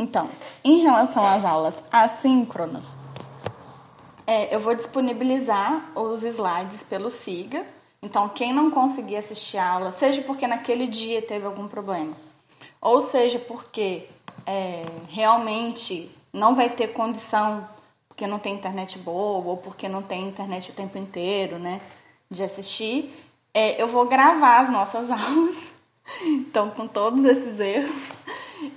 Então, em relação às aulas assíncronas, é, eu vou disponibilizar os slides pelo SIGA. Então, quem não conseguir assistir a aula, seja porque naquele dia teve algum problema, ou seja porque é, realmente não vai ter condição, porque não tem internet boa, ou porque não tem internet o tempo inteiro, né, de assistir, é, eu vou gravar as nossas aulas, então com todos esses erros,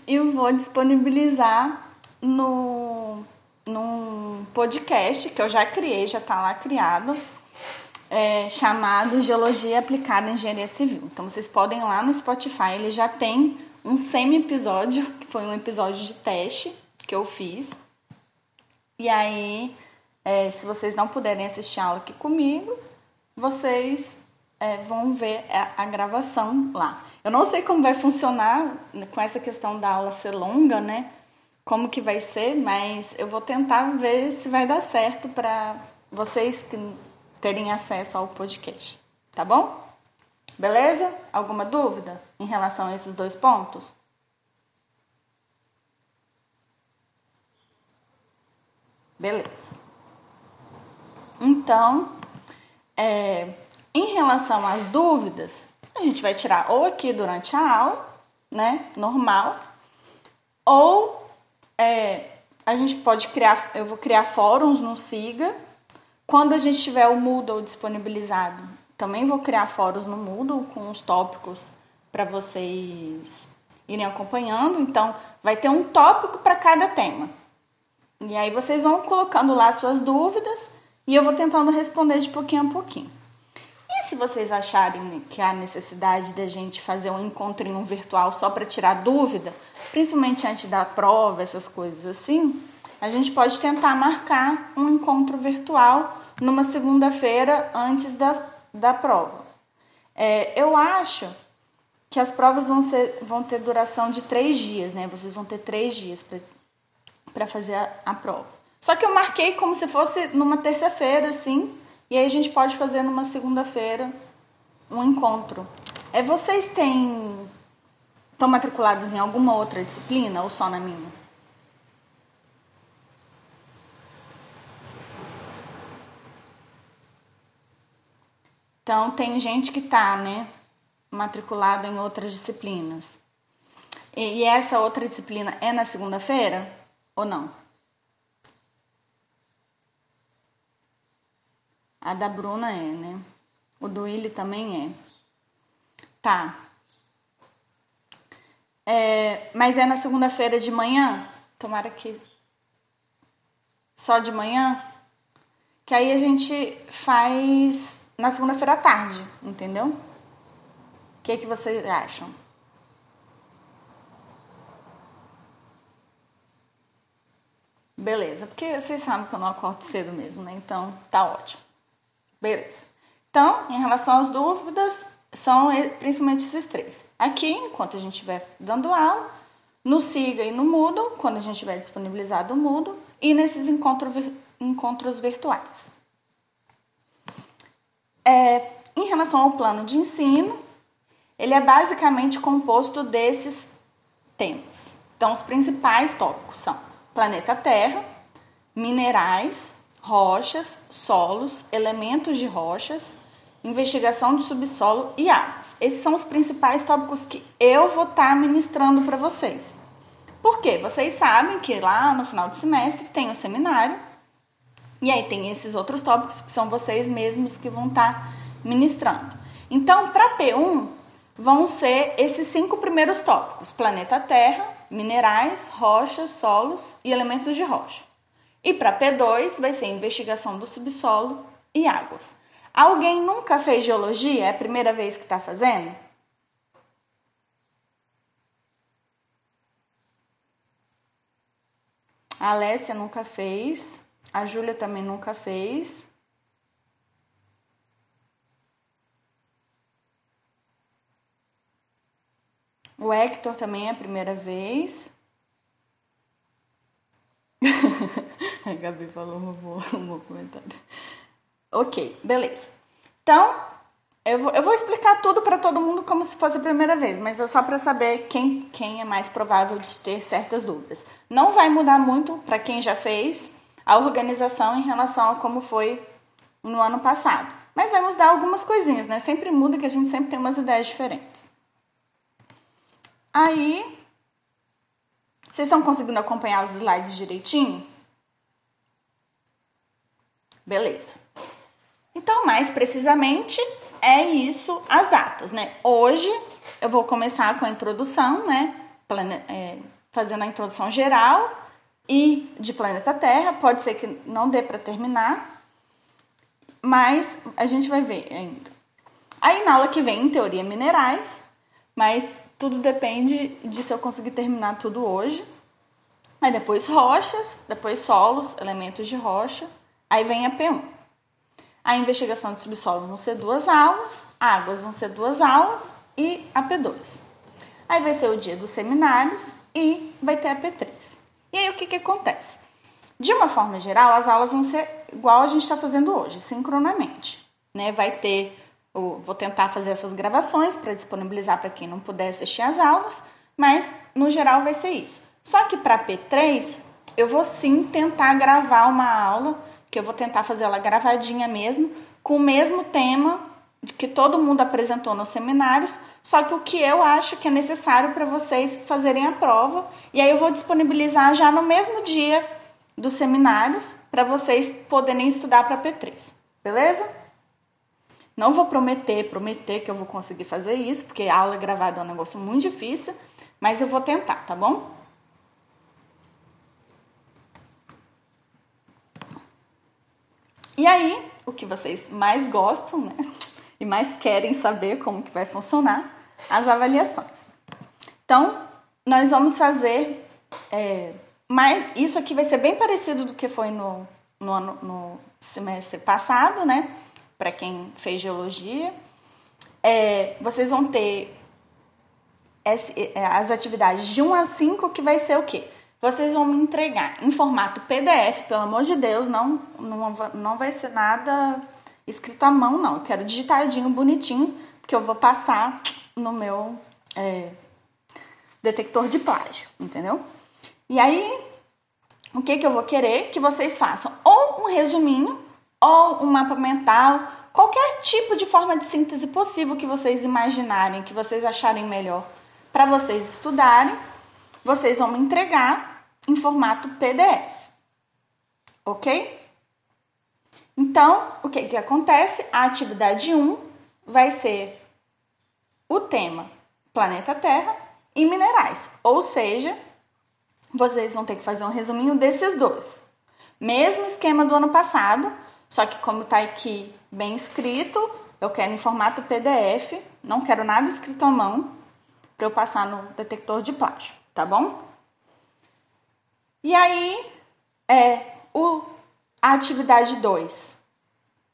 e vou disponibilizar no num podcast que eu já criei, já está lá criado, é, chamado Geologia Aplicada em Engenharia Civil. Então vocês podem ir lá no Spotify, ele já tem um semi-episódio, que foi um episódio de teste que eu fiz. E aí, é, se vocês não puderem assistir a aula aqui comigo, vocês é, vão ver a, a, gravação lá. Eu não sei como vai funcionar com essa questão da aula ser longa, né? Como que vai ser, mas eu vou tentar ver se vai dar certo para vocês que terem acesso ao podcast, tá bom? Beleza? Alguma dúvida em relação a esses dois pontos? Beleza. Então, é, em relação às dúvidas, a gente vai tirar ou aqui durante a aula, né, normal, ou é, a gente pode criar, eu vou criar fóruns no Siga. Quando a gente tiver o Moodle disponibilizado, também vou criar fóruns no Moodle com os tópicos para vocês irem acompanhando. Então, vai ter um tópico para cada tema. E aí vocês vão colocando lá suas dúvidas e eu vou tentando responder de pouquinho a pouquinho. Se vocês acharem que há necessidade da gente fazer um encontrinho virtual só para tirar dúvida, principalmente antes da prova, essas coisas assim, a gente pode tentar marcar um encontro virtual numa segunda-feira antes da, da prova. É, eu acho que as provas vão, ser, vão ter duração de três dias, né? Vocês vão ter três dias para fazer a, a prova. Só que eu marquei como se fosse numa terça-feira, assim, e aí a gente pode fazer numa segunda-feira um encontro. É, vocês têm estão matriculados em alguma outra disciplina ou só na minha? Então tem gente que tá, né, matriculado em outras disciplinas. E, e essa outra disciplina é na segunda-feira ou não? A da Bruna é, né? O do Willi também é. Tá. É, mas é na segunda-feira de manhã? Tomara que. Só de manhã? Que aí a gente faz na segunda-feira à tarde, entendeu? O que, que vocês acham? Beleza, porque vocês sabem que eu não acordo cedo mesmo, né? Então tá ótimo. Beleza. Então, em relação às dúvidas, são principalmente esses três. Aqui, enquanto a gente estiver dando aula, no Siga e no Moodle, quando a gente tiver disponibilizado o Moodle, e nesses encontro, encontros virtuais. É, em relação ao plano de ensino, ele é basicamente composto desses temas. Então, os principais tópicos são planeta Terra, minerais, rochas, solos, elementos de rochas, investigação do subsolo e águas. Esses são os principais tópicos que eu vou estar tá ministrando para vocês. Por quê? Vocês sabem que lá no final do semestre tem o seminário e aí tem esses outros tópicos que são vocês mesmos que vão estar tá ministrando. Então, para P1, vão ser esses cinco primeiros tópicos: planeta Terra, minerais, rochas, solos e elementos de rocha. E para P2 vai ser investigação do subsolo e águas. Alguém nunca fez geologia? É a primeira vez que está fazendo? A Alessia nunca fez. A Júlia também nunca fez. O Hector também é a primeira vez. A Gabi falou um bom, comentário. Ok, beleza. Então, Eu vou, eu vou explicar tudo para todo mundo como se fosse a primeira vez, mas é só para saber quem, quem é mais provável de ter certas dúvidas. Não vai mudar muito para quem já fez a organização em relação a como foi no ano passado. Mas vai mudar algumas coisinhas, né? Sempre muda que a gente sempre tem umas ideias diferentes. Aí, vocês estão conseguindo acompanhar os slides direitinho? Beleza. Então, mais precisamente, é isso as datas, né? Hoje eu vou começar com a introdução, né? Plane é, fazendo a introdução geral e de planeta Terra. Pode ser que não dê para terminar, mas a gente vai ver ainda. Aí na aula que vem, em teoria minerais, mas tudo depende de se eu conseguir terminar tudo hoje. Aí depois rochas, depois solos, elementos de rocha. Aí vem a P1. A investigação de subsolo vão ser duas aulas, águas vão ser duas aulas e a P2. Aí vai ser o dia dos seminários e vai ter a P3. E aí o que, que acontece? De uma forma geral, as aulas vão ser igual a gente está fazendo hoje, sincronamente. Né? Vai ter, vou tentar fazer essas gravações para disponibilizar para quem não puder assistir as aulas, mas no geral vai ser isso. Só que para P3, eu vou sim tentar gravar uma aula que eu vou tentar fazer ela gravadinha mesmo, com o mesmo tema que todo mundo apresentou nos seminários, só que o que eu acho que é necessário para vocês fazerem a prova, e aí eu vou disponibilizar já no mesmo dia dos seminários para vocês poderem estudar para P3. Beleza? Não vou prometer, prometer que eu vou conseguir fazer isso, porque aula gravada é um negócio muito difícil, mas eu vou tentar, tá bom? E aí, o que vocês mais gostam, né? E mais querem saber como que vai funcionar, as avaliações. Então, nós vamos fazer é, mais. Isso aqui vai ser bem parecido do que foi no, no, no semestre passado, né? Para quem fez geologia. É, vocês vão ter é, as atividades de 1 a 5, que vai ser o quê? Vocês vão me entregar em formato PDF, pelo amor de Deus, não, não, não vai ser nada escrito à mão, não. Eu quero digitadinho, bonitinho, porque eu vou passar no meu é, detector de plágio, entendeu? E aí, o que, que eu vou querer? Que vocês façam ou um resuminho, ou um mapa mental, qualquer tipo de forma de síntese possível que vocês imaginarem, que vocês acharem melhor para vocês estudarem. Vocês vão me entregar em formato PDF. Ok? Então, o que, que acontece? A atividade 1 vai ser o tema planeta Terra e minerais. Ou seja, vocês vão ter que fazer um resuminho desses dois. Mesmo esquema do ano passado, só que como está aqui bem escrito, eu quero em formato PDF, não quero nada escrito à mão para eu passar no detector de plágio, tá bom? E aí, é o, a atividade 2.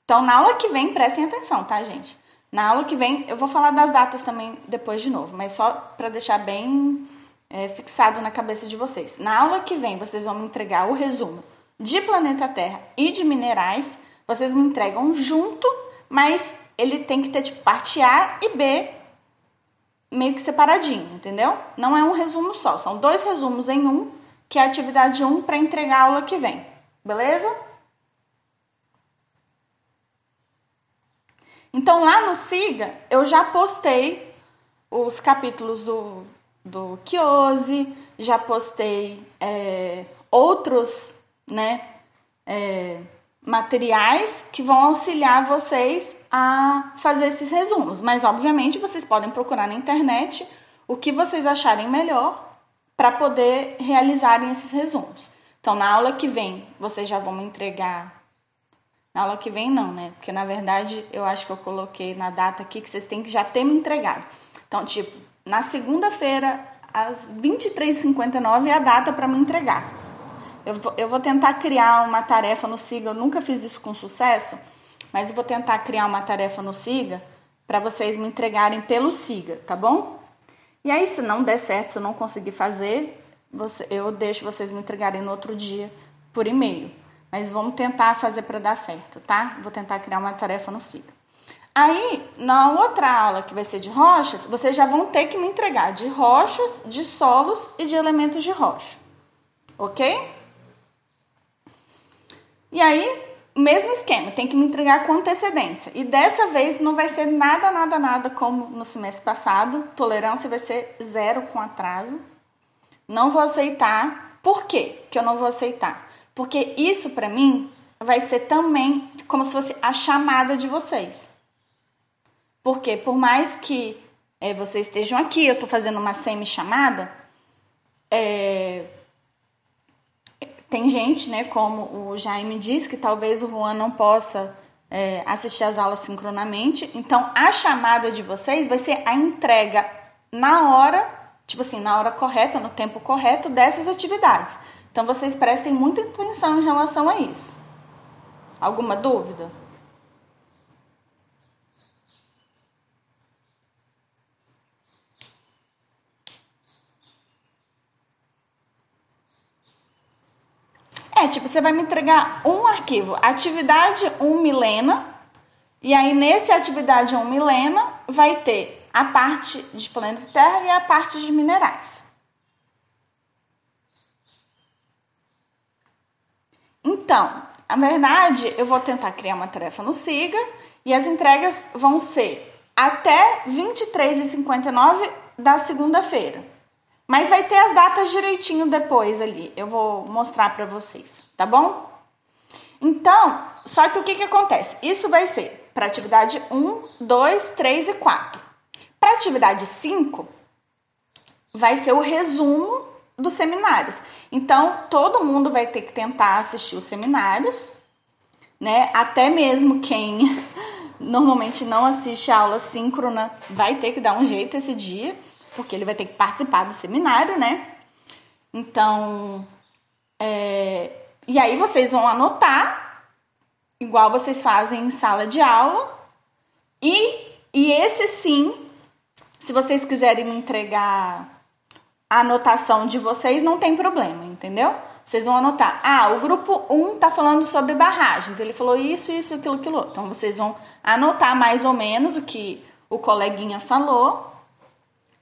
Então, na aula que vem, prestem atenção, tá, gente? Na aula que vem, eu vou falar das datas também depois de novo, mas só para deixar bem é, fixado na cabeça de vocês. Na aula que vem, vocês vão me entregar o resumo de planeta Terra e de minerais. Vocês me entregam junto, mas ele tem que ter tipo parte A e B meio que separadinho, entendeu? Não é um resumo só, são dois resumos em um que é a atividade 1 para entregar a aula que vem. Beleza? Então lá no Siga eu já postei os capítulos do, do Kiose, já postei é, outros né, é, materiais que vão auxiliar vocês a fazer esses resumos. Mas obviamente vocês podem procurar na internet o que vocês acharem melhor para poder realizarem esses resumos. Então, na aula que vem, vocês já vão me entregar. Na aula que vem, não, né? Porque na verdade eu acho que eu coloquei na data aqui que vocês têm que já ter me entregado. Então, tipo, na segunda-feira, às 23h59 é a data para me entregar. Eu vou, eu vou tentar criar uma tarefa no SIGA. Eu nunca fiz isso com sucesso, mas eu vou tentar criar uma tarefa no SIGA para vocês me entregarem pelo SIGA, tá bom? E aí, se não der certo, se eu não conseguir fazer, você, eu deixo vocês me entregarem no outro dia por e-mail. Mas vamos tentar fazer para dar certo, tá? Vou tentar criar uma tarefa no SIGA. Aí, na outra aula, que vai ser de rochas, vocês já vão ter que me entregar de rochas, de solos e de elementos de rocha. Ok? E aí, mesmo esquema, tem que me entregar com antecedência. E dessa vez não vai ser nada, nada, nada como no semestre passado. Tolerância vai ser zero com atraso. Não vou aceitar. Por quê que eu não vou aceitar? Porque isso para mim vai ser também como se fosse a chamada de vocês. Porque por mais que é, vocês estejam aqui, eu estou fazendo uma semi-chamada, é, tem gente, né, como o Jaime disse, que talvez o Juan não possa é, assistir as aulas sincronamente. Então, a chamada de vocês vai ser a entrega na hora, tipo assim, na hora correta, no tempo correto dessas atividades. Então, vocês prestem muita atenção em relação a isso. Alguma dúvida? É, tipo, você vai me entregar um arquivo, atividade 1 milena, e aí nesse atividade 1 milena vai ter a parte de planeta Terra e a parte de minerais. Então, a verdade, eu vou tentar criar uma tarefa no SIGA e as entregas vão ser até 23h59 da segunda-feira. Mas vai ter as datas direitinho depois ali. Eu vou mostrar para vocês, tá bom? Então, só que o que, que acontece? Isso vai ser para atividade 1, 2, 3 e 4. Para atividade 5, vai ser o resumo dos seminários. Então, todo mundo vai ter que tentar assistir os seminários, né? Até mesmo quem normalmente não assiste a aula síncrona vai ter que dar um jeito esse dia porque ele vai ter que participar do seminário, né? Então, é, e aí vocês vão anotar, igual vocês fazem em sala de aula, e, e esse sim, se vocês quiserem me entregar a anotação de vocês, não tem problema, entendeu? Vocês vão anotar. Ah, o grupo 1 tá falando sobre barragens. Ele falou isso, isso, aquilo, aquilo. Então vocês vão anotar mais ou menos o que o coleguinha falou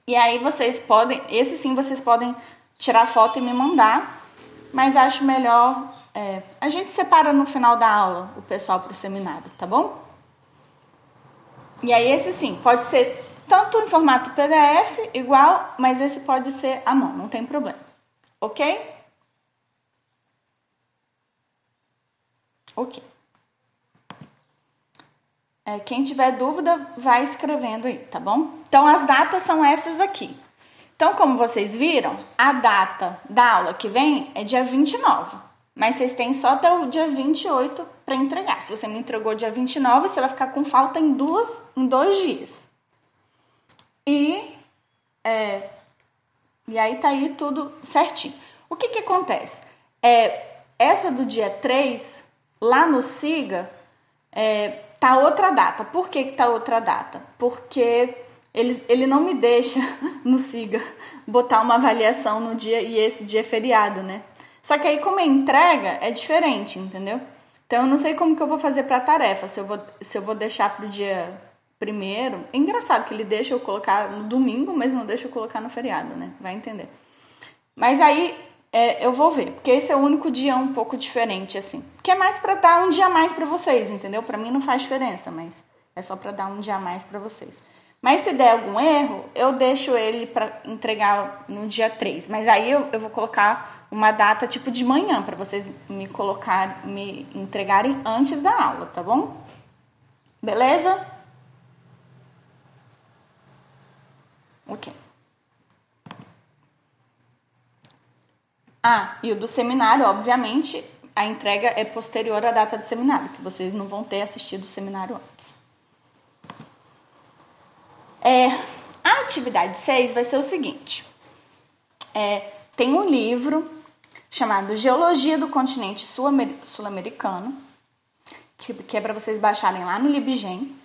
e aí vocês podem, esse sim vocês podem tirar foto e me mandar, mas acho melhor é, a gente separa no final da aula o pessoal para o seminário, tá bom? E aí esse sim, pode ser tanto em formato PDF, igual, mas esse pode ser à mão, não tem problema. Ok? Ok. É, quem tiver dúvida, vai escrevendo aí, tá bom? Então, as datas são essas aqui. Então, como vocês viram, a data da aula que vem é dia 29. Mas vocês têm só até o dia 28 para entregar. Se você me entregou dia 29, você vai ficar com falta em, duas, em dois dias. E, é, e aí tá aí tudo certinho. O que que acontece? É, essa do dia 3, lá no SIGA, é, tá outra data. Por que, que tá outra data? Porque ele, ele não me deixa no SIGA botar uma avaliação no dia e esse dia é feriado, né? Só que aí, como é entrega, é diferente, entendeu? Então, eu não sei como que eu vou fazer para tarefa. Se eu vou, se eu vou deixar pro dia primeiro. É engraçado que ele deixa eu colocar no domingo, mas não deixa eu colocar no feriado, né? Vai entender. Mas aí é, eu vou ver, porque esse é o único dia um pouco diferente, assim. Que é mais para dar um dia a mais para vocês, entendeu? Para mim não faz diferença, mas é só para dar um dia a mais para vocês. Mas se der algum erro, eu deixo ele para entregar no dia 3. Mas aí eu, eu vou colocar uma data tipo de manhã para vocês me colocar, me entregarem antes da aula, tá bom? Beleza? Ok. Ah, e o do seminário, obviamente, a entrega é posterior à data do seminário, que vocês não vão ter assistido o seminário antes. É, a atividade 6 vai ser o seguinte: é, tem um livro chamado Geologia do Continente Sul-Americano, que, que é para vocês baixarem lá no Libgen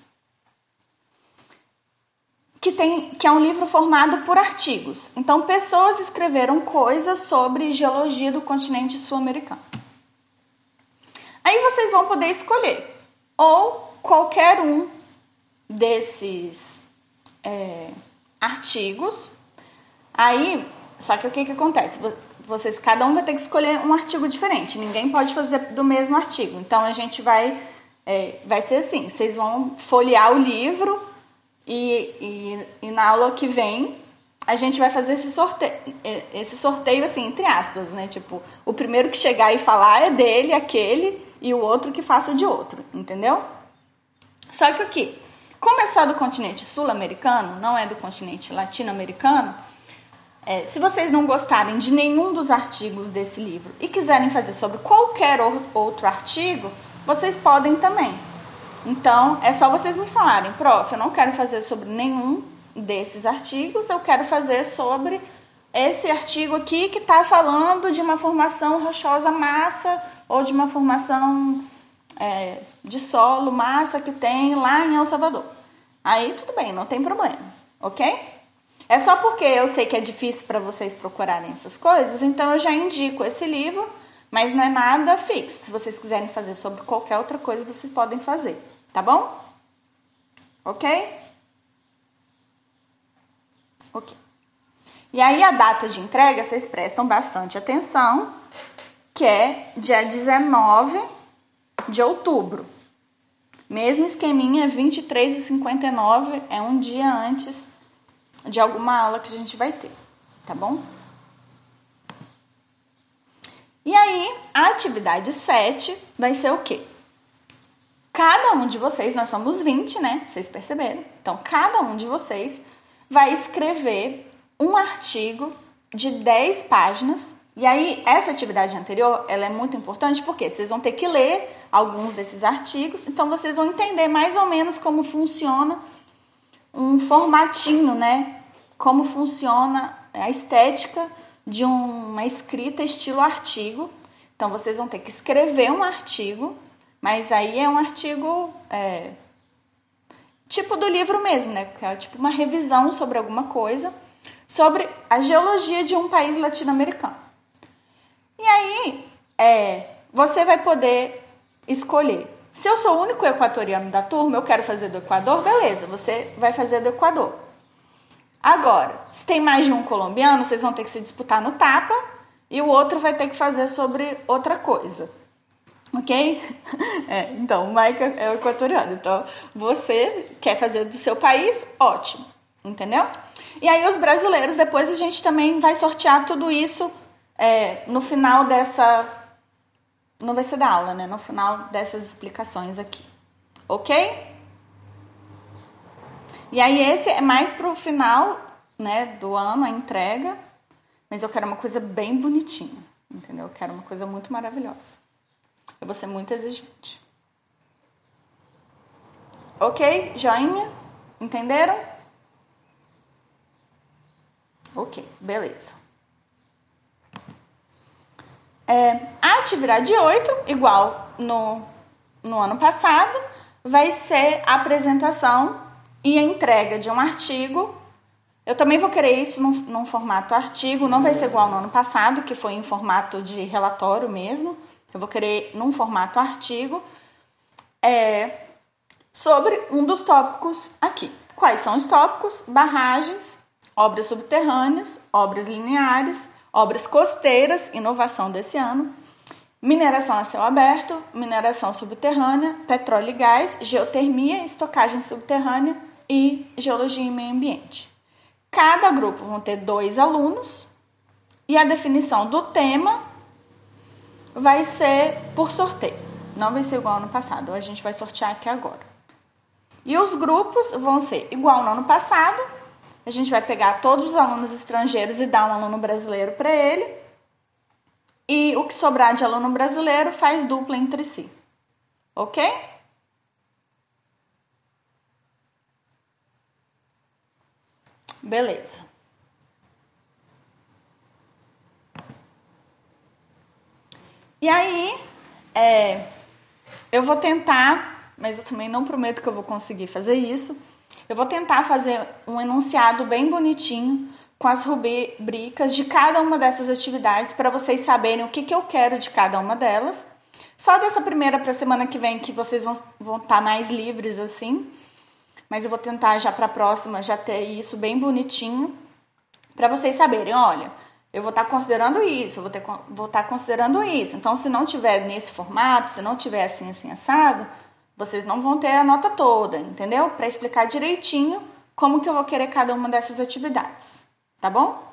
que, tem, que é um livro formado por artigos. Então, pessoas escreveram coisas sobre geologia do continente sul-americano. Aí vocês vão poder escolher ou qualquer um desses é, artigos. Aí, só que o que, que acontece? Vocês, cada um vai ter que escolher um artigo diferente. Ninguém pode fazer do mesmo artigo. Então a gente vai, é, vai ser assim: vocês vão folhear o livro e, e, e na aula que vem a gente vai fazer esse sorteio, esse sorteio assim, entre aspas, né? Tipo, o primeiro que chegar e falar é dele, aquele, e o outro que faça de outro, entendeu? Só que o que? Como é só do continente sul-americano, não é do continente latino-americano, é, se vocês não gostarem de nenhum dos artigos desse livro e quiserem fazer sobre qualquer outro artigo, vocês podem também. Então, é só vocês me falarem, prof, eu não quero fazer sobre nenhum desses artigos, eu quero fazer sobre esse artigo aqui que está falando de uma formação rochosa massa ou de uma formação é, de solo massa que tem lá em El Salvador. Aí tudo bem, não tem problema, ok? É só porque eu sei que é difícil para vocês procurarem essas coisas, então eu já indico esse livro, mas não é nada fixo. Se vocês quiserem fazer sobre qualquer outra coisa, vocês podem fazer, tá bom? Ok? Ok. E aí a data de entrega, vocês prestam bastante atenção, que é dia 19 de outubro. Mesmo esqueminha, 23 e 59 é um dia antes de alguma aula que a gente vai ter, tá bom? E aí, a atividade 7 vai ser o quê? Cada um de vocês, nós somos 20, né? Vocês perceberam? Então, cada um de vocês vai escrever um artigo de 10 páginas. E aí, essa atividade anterior, ela é muito importante porque vocês vão ter que ler alguns desses artigos, então vocês vão entender mais ou menos como funciona um formatinho, né? Como funciona a estética de uma escrita estilo artigo. Então, vocês vão ter que escrever um artigo, mas aí é um artigo é, tipo do livro mesmo, né? Que é tipo uma revisão sobre alguma coisa, sobre a geologia de um país latino-americano. E aí, é, você vai poder escolher se eu sou o único equatoriano da turma, eu quero fazer do Equador, beleza, você vai fazer do Equador. Agora, se tem mais de um colombiano, vocês vão ter que se disputar no tapa e o outro vai ter que fazer sobre outra coisa. Ok? É, então, o Mike é o equatoriano. Então, você quer fazer do seu país? Ótimo. Entendeu? E aí, os brasileiros, depois a gente também vai sortear tudo isso é, no final dessa não vai ser da aula, né? No final dessas explicações aqui. Ok? E aí esse é mais pro final, né, do ano, a entrega. Mas eu quero uma coisa bem bonitinha, entendeu? Eu quero uma coisa muito maravilhosa. Eu vou ser muito exigente. Ok? Joinha? Entenderam? Ok, beleza. É, a atividade 8, igual no, no ano passado, vai ser a apresentação e a entrega de um artigo. Eu também vou querer isso num, num formato artigo, não vai ser igual no ano passado, que foi em formato de relatório mesmo. Eu vou querer num formato artigo é, sobre um dos tópicos aqui. Quais são os tópicos? Barragens, obras subterrâneas, obras lineares, obras costeiras, inovação desse ano, mineração a céu aberto, mineração subterrânea, petróleo e gás, geotermia, estocagem subterrânea e geologia e meio ambiente. Cada grupo vão ter dois alunos e a definição do tema vai ser por sorteio. Não vai ser igual ao ano passado, a gente vai sortear aqui agora. E os grupos vão ser igual no ano passado, a gente vai pegar todos os alunos estrangeiros e dar um aluno brasileiro para ele. E o que sobrar de aluno brasileiro faz dupla entre si. Ok? Beleza. E aí, é, eu vou tentar, mas eu também não prometo que eu vou conseguir fazer isso eu vou tentar fazer um enunciado bem bonitinho com as rubricas de cada uma dessas atividades para vocês saberem o que, que eu quero de cada uma delas. Só dessa primeira para semana que vem que vocês vão, vão estar tá mais livres assim. mas eu vou tentar já para a próxima já ter isso bem bonitinho para vocês saberem, olha, eu vou estar tá considerando isso, eu vou, ter, vou estar tá considerando isso. Então, se não tiver nesse formato, se não tiver assim, assim, assado, vocês não vão ter a nota toda, entendeu? Para explicar direitinho como que eu vou querer cada uma dessas atividades, tá bom?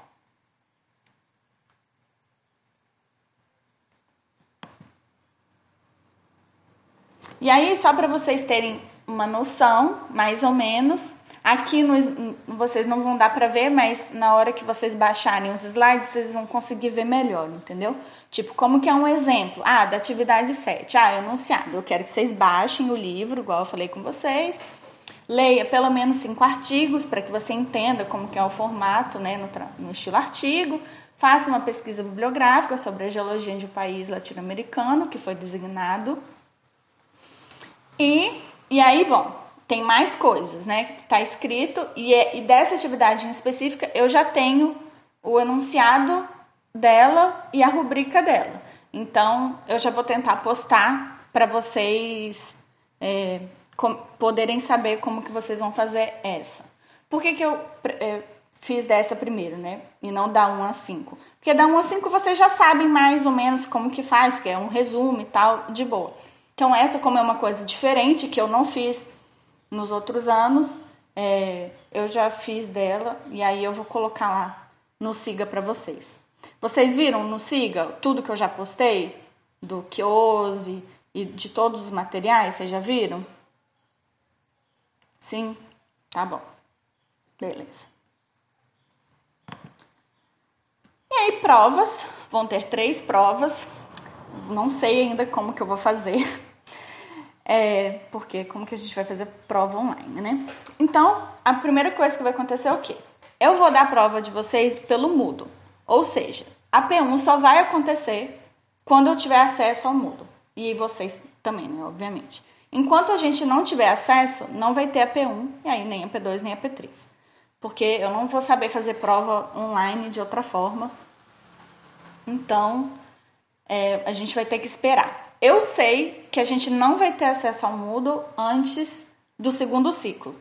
E aí, só para vocês terem uma noção, mais ou menos, aqui no, vocês não vão dar para ver, mas na hora que vocês baixarem os slides, vocês vão conseguir ver melhor, entendeu? Tipo, como que é um exemplo? Ah, da atividade 7. Ah, enunciado. Eu quero que vocês baixem o livro, igual eu falei com vocês. Leia pelo menos cinco artigos para que você entenda como que é o formato, né, no, no estilo artigo. Faça uma pesquisa bibliográfica sobre a geologia de um país latino-americano que foi designado e, e aí, bom, tem mais coisas, né? Tá escrito, e, é, e dessa atividade em específica eu já tenho o enunciado dela e a rubrica dela. Então, eu já vou tentar postar para vocês é, com, poderem saber como que vocês vão fazer essa. Por que, que eu é, fiz dessa primeiro, né? E não da 1 a 5? Porque da 1 a 5 vocês já sabem mais ou menos como que faz, que é um resumo e tal, de boa. Então, essa, como é uma coisa diferente que eu não fiz nos outros anos, é, eu já fiz dela e aí eu vou colocar lá no Siga para vocês. Vocês viram no Siga tudo que eu já postei? Do Kiose e de todos os materiais? Vocês já viram? Sim? Tá bom. Beleza. E aí, provas. Vão ter três provas. Não sei ainda como que eu vou fazer. É, porque como que a gente vai fazer prova online, né? Então, a primeira coisa que vai acontecer é o quê? Eu vou dar a prova de vocês pelo mudo. Ou seja, a P1 só vai acontecer quando eu tiver acesso ao mudo. E vocês também, né? Obviamente. Enquanto a gente não tiver acesso, não vai ter a P1, e aí nem a P2 nem a P3. Porque eu não vou saber fazer prova online de outra forma. Então, é, a gente vai ter que esperar. Eu sei que a gente não vai ter acesso ao Moodle antes do segundo ciclo,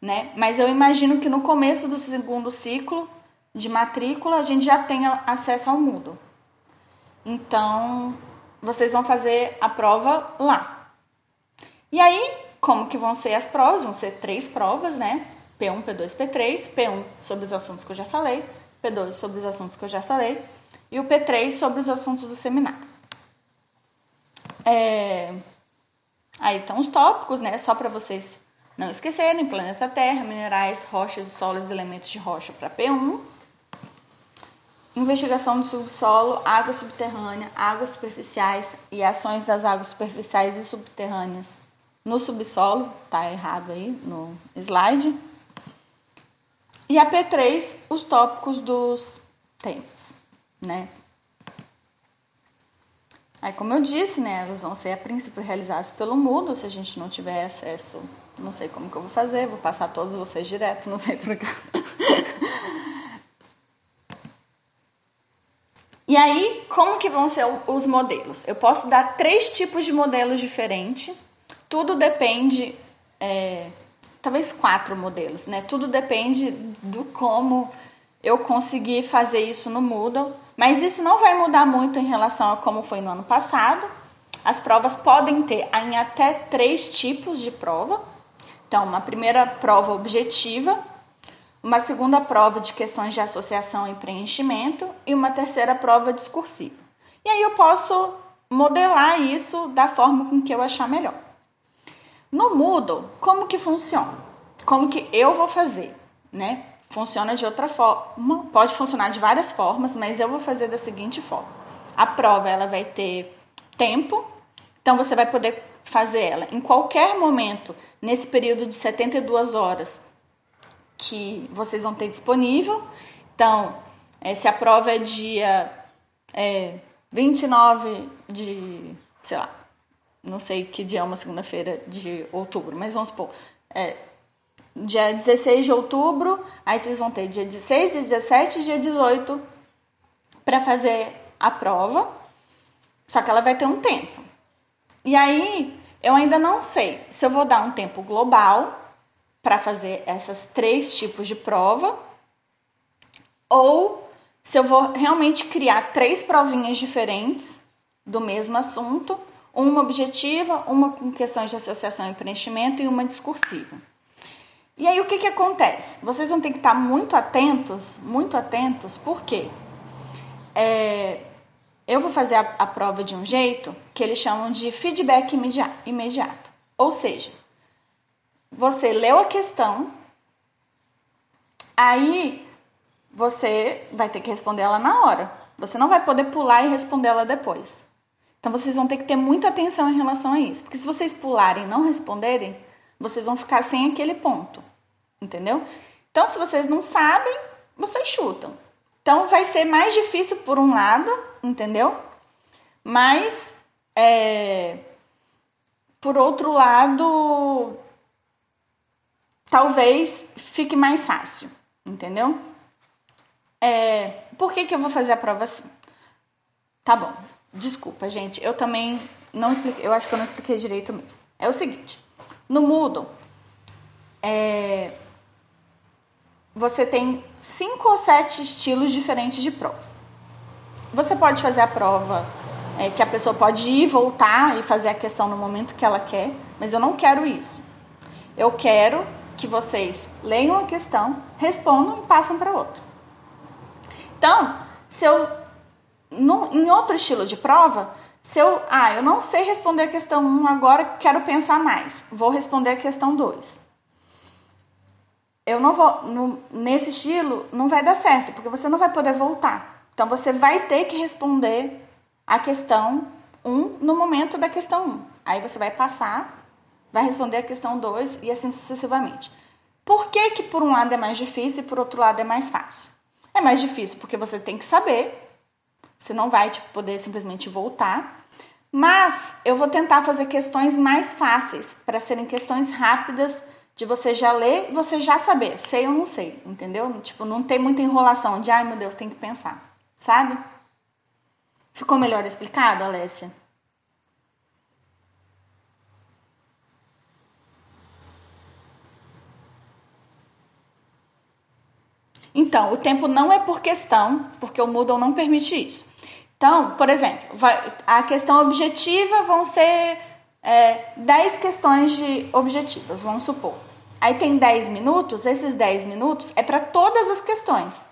né? Mas eu imagino que no começo do segundo ciclo de matrícula a gente já tenha acesso ao Moodle. Então, vocês vão fazer a prova lá. E aí, como que vão ser as provas? Vão ser três provas, né? P1, P2, P3. P1 sobre os assuntos que eu já falei, P2 sobre os assuntos que eu já falei e o P3 sobre os assuntos do seminário. É... Aí estão os tópicos, né? Só para vocês não esquecerem: planeta Terra, minerais, rochas, solos elementos de rocha para P1. Investigação do subsolo, água subterrânea, águas superficiais e ações das águas superficiais e subterrâneas no subsolo, tá errado aí no slide. E a P3, os tópicos dos temas, né? Aí, como eu disse, né, elas vão ser a princípio realizadas pelo Moodle, se a gente não tiver acesso, não sei como que eu vou fazer, vou passar todos vocês direto no centro E aí, como que vão ser os modelos? Eu posso dar três tipos de modelos diferentes, tudo depende, é, talvez quatro modelos, né? Tudo depende do como eu conseguir fazer isso no Moodle. Mas isso não vai mudar muito em relação a como foi no ano passado. As provas podem ter em até três tipos de prova. Então, uma primeira prova objetiva, uma segunda prova de questões de associação e preenchimento e uma terceira prova discursiva. E aí eu posso modelar isso da forma com que eu achar melhor. No Moodle, como que funciona? Como que eu vou fazer, né? Funciona de outra forma, pode funcionar de várias formas, mas eu vou fazer da seguinte forma. A prova ela vai ter tempo, então você vai poder fazer ela em qualquer momento nesse período de 72 horas que vocês vão ter disponível. Então, é, se a prova é dia é, 29 de, sei lá, não sei que dia é uma segunda-feira de outubro, mas vamos supor, é, dia 16 de outubro, aí vocês vão ter dia 16, dia 17 e dia 18 para fazer a prova. Só que ela vai ter um tempo. E aí, eu ainda não sei se eu vou dar um tempo global para fazer essas três tipos de prova, ou se eu vou realmente criar três provinhas diferentes do mesmo assunto, uma objetiva, uma com questões de associação e preenchimento e uma discursiva. E aí o que, que acontece? Vocês vão ter que estar muito atentos, muito atentos, por quê? É, eu vou fazer a, a, prova de um jeito que eles chamam de feedback imediato. Ou seja, você leu a questão, aí você vai ter que responder ela na hora. Você não vai poder pular e responder ela depois. Então vocês vão ter que ter muita atenção em relação a isso. Porque se vocês pularem e não responderem, vocês vão ficar sem aquele ponto. Entendeu? Então, se vocês não sabem, vocês chutam. Então, vai ser mais difícil por um lado, entendeu? Mas, é, por outro lado, talvez fique mais fácil, entendeu? É, por que, que eu vou fazer a prova assim? Tá bom, desculpa, gente, eu também não expliquei, eu acho que eu não expliquei direito mesmo. É o seguinte, no Moodle, é, você tem cinco ou sete estilos diferentes de prova. Você pode fazer a prova é, que a pessoa pode ir, voltar e fazer a questão no momento que ela quer, mas eu não quero isso. Eu quero que vocês leiam a questão, respondam e passem para outro. Então, se eu no, em outro estilo de prova, se eu, ah, eu não sei responder a questão 1 agora, quero pensar mais. Vou responder a questão 2. Eu não vou, no, nesse estilo, não vai dar certo, porque você não vai poder voltar. Então, você vai ter que responder a questão 1 no momento da questão 1. Aí você vai passar vai responder a questão 2 e assim sucessivamente. Por que, que por um lado é mais difícil e por outro lado é mais fácil? É mais difícil porque você tem que saber, você não vai tipo, poder simplesmente voltar, mas eu vou tentar fazer questões mais fáceis, para serem questões rápidas, de você já ler você já saber, sei ou não sei, entendeu? Tipo, não tem muita enrolação de, ai meu Deus, tem que pensar, sabe? Ficou melhor explicado, Alessia? Então, o tempo não é por questão, porque o Moodle não permite isso. Então, por exemplo, vai, a questão objetiva vão ser é, 10 questões de objetivas, vamos supor. Aí tem 10 minutos, esses 10 minutos é para todas as questões.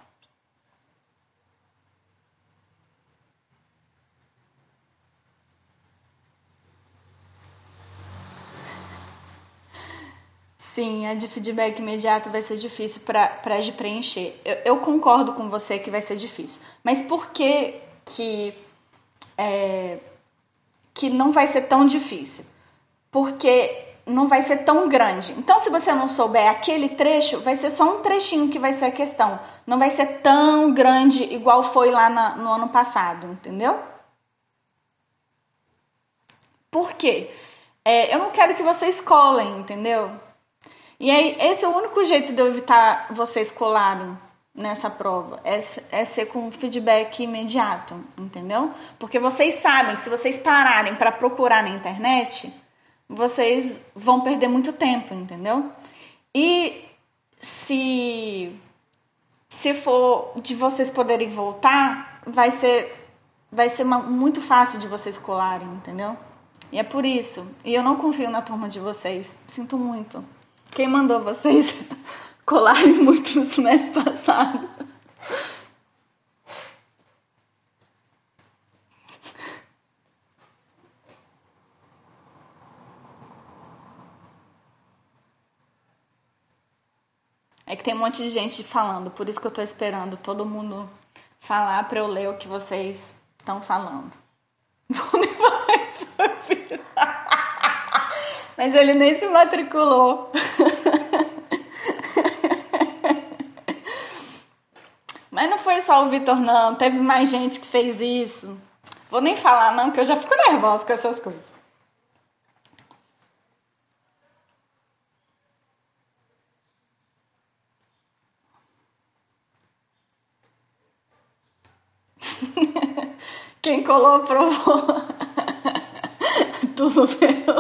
Sim, a de feedback imediato vai ser difícil para de preencher. Eu, eu, concordo com você que vai ser difícil. Mas por que que, é, que não vai ser tão difícil? Porque não vai ser tão grande. Então, se você não souber aquele trecho, vai ser só um trechinho que vai ser a questão. Não vai ser tão grande igual foi lá na, no ano passado, entendeu? Por quê? É, eu não quero que vocês colem, entendeu? E aí, esse é o único jeito de eu evitar vocês colarem nessa prova. É, é ser com feedback imediato, entendeu? Porque vocês sabem que se vocês pararem para procurar na internet, vocês vão perder muito tempo, entendeu? E se se for de vocês poderem voltar, vai ser vai ser muito fácil de vocês colarem, entendeu? E é por isso. E eu não confio na turma de vocês. Sinto muito. Quem mandou vocês colarem muito no semestre passado? É que tem um monte de gente falando, por isso que eu tô esperando todo mundo falar para eu ler o que vocês estão falando. Mas ele nem se matriculou. Mas não foi só o Vitor, não. Teve mais gente que fez isso. Vou nem falar, não, que eu já fico nervosa com essas coisas. Quem colou provou. Tudo bem.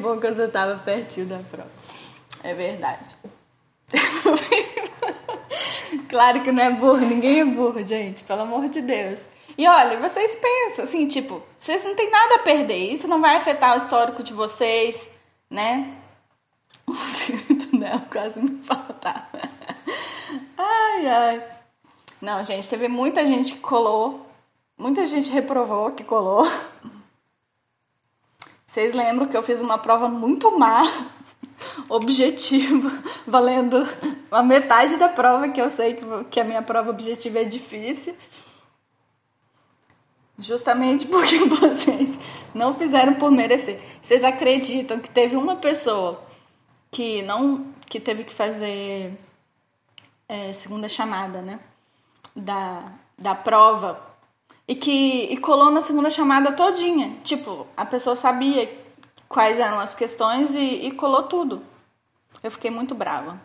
bom que você tava pertinho da prova. É verdade. claro que não é burro, ninguém é burro, gente, pelo amor de Deus. E olha, vocês pensam assim, tipo, vocês não têm nada a perder, isso não vai afetar o histórico de vocês, né? O dela quase me faltava. Ai, ai. Não, gente, teve muita gente que colou, muita gente reprovou que colou. Vocês lembram que eu fiz uma prova muito má, objetiva, valendo a metade da prova, que eu sei que a minha prova objetiva é difícil. Justamente porque vocês não fizeram por merecer. Vocês acreditam que teve uma pessoa que não que teve que fazer é, segunda chamada, né? Da, da prova e que e colou na segunda chamada todinha. Tipo, a pessoa sabia quais eram as questões e, e colou tudo. Eu fiquei muito brava.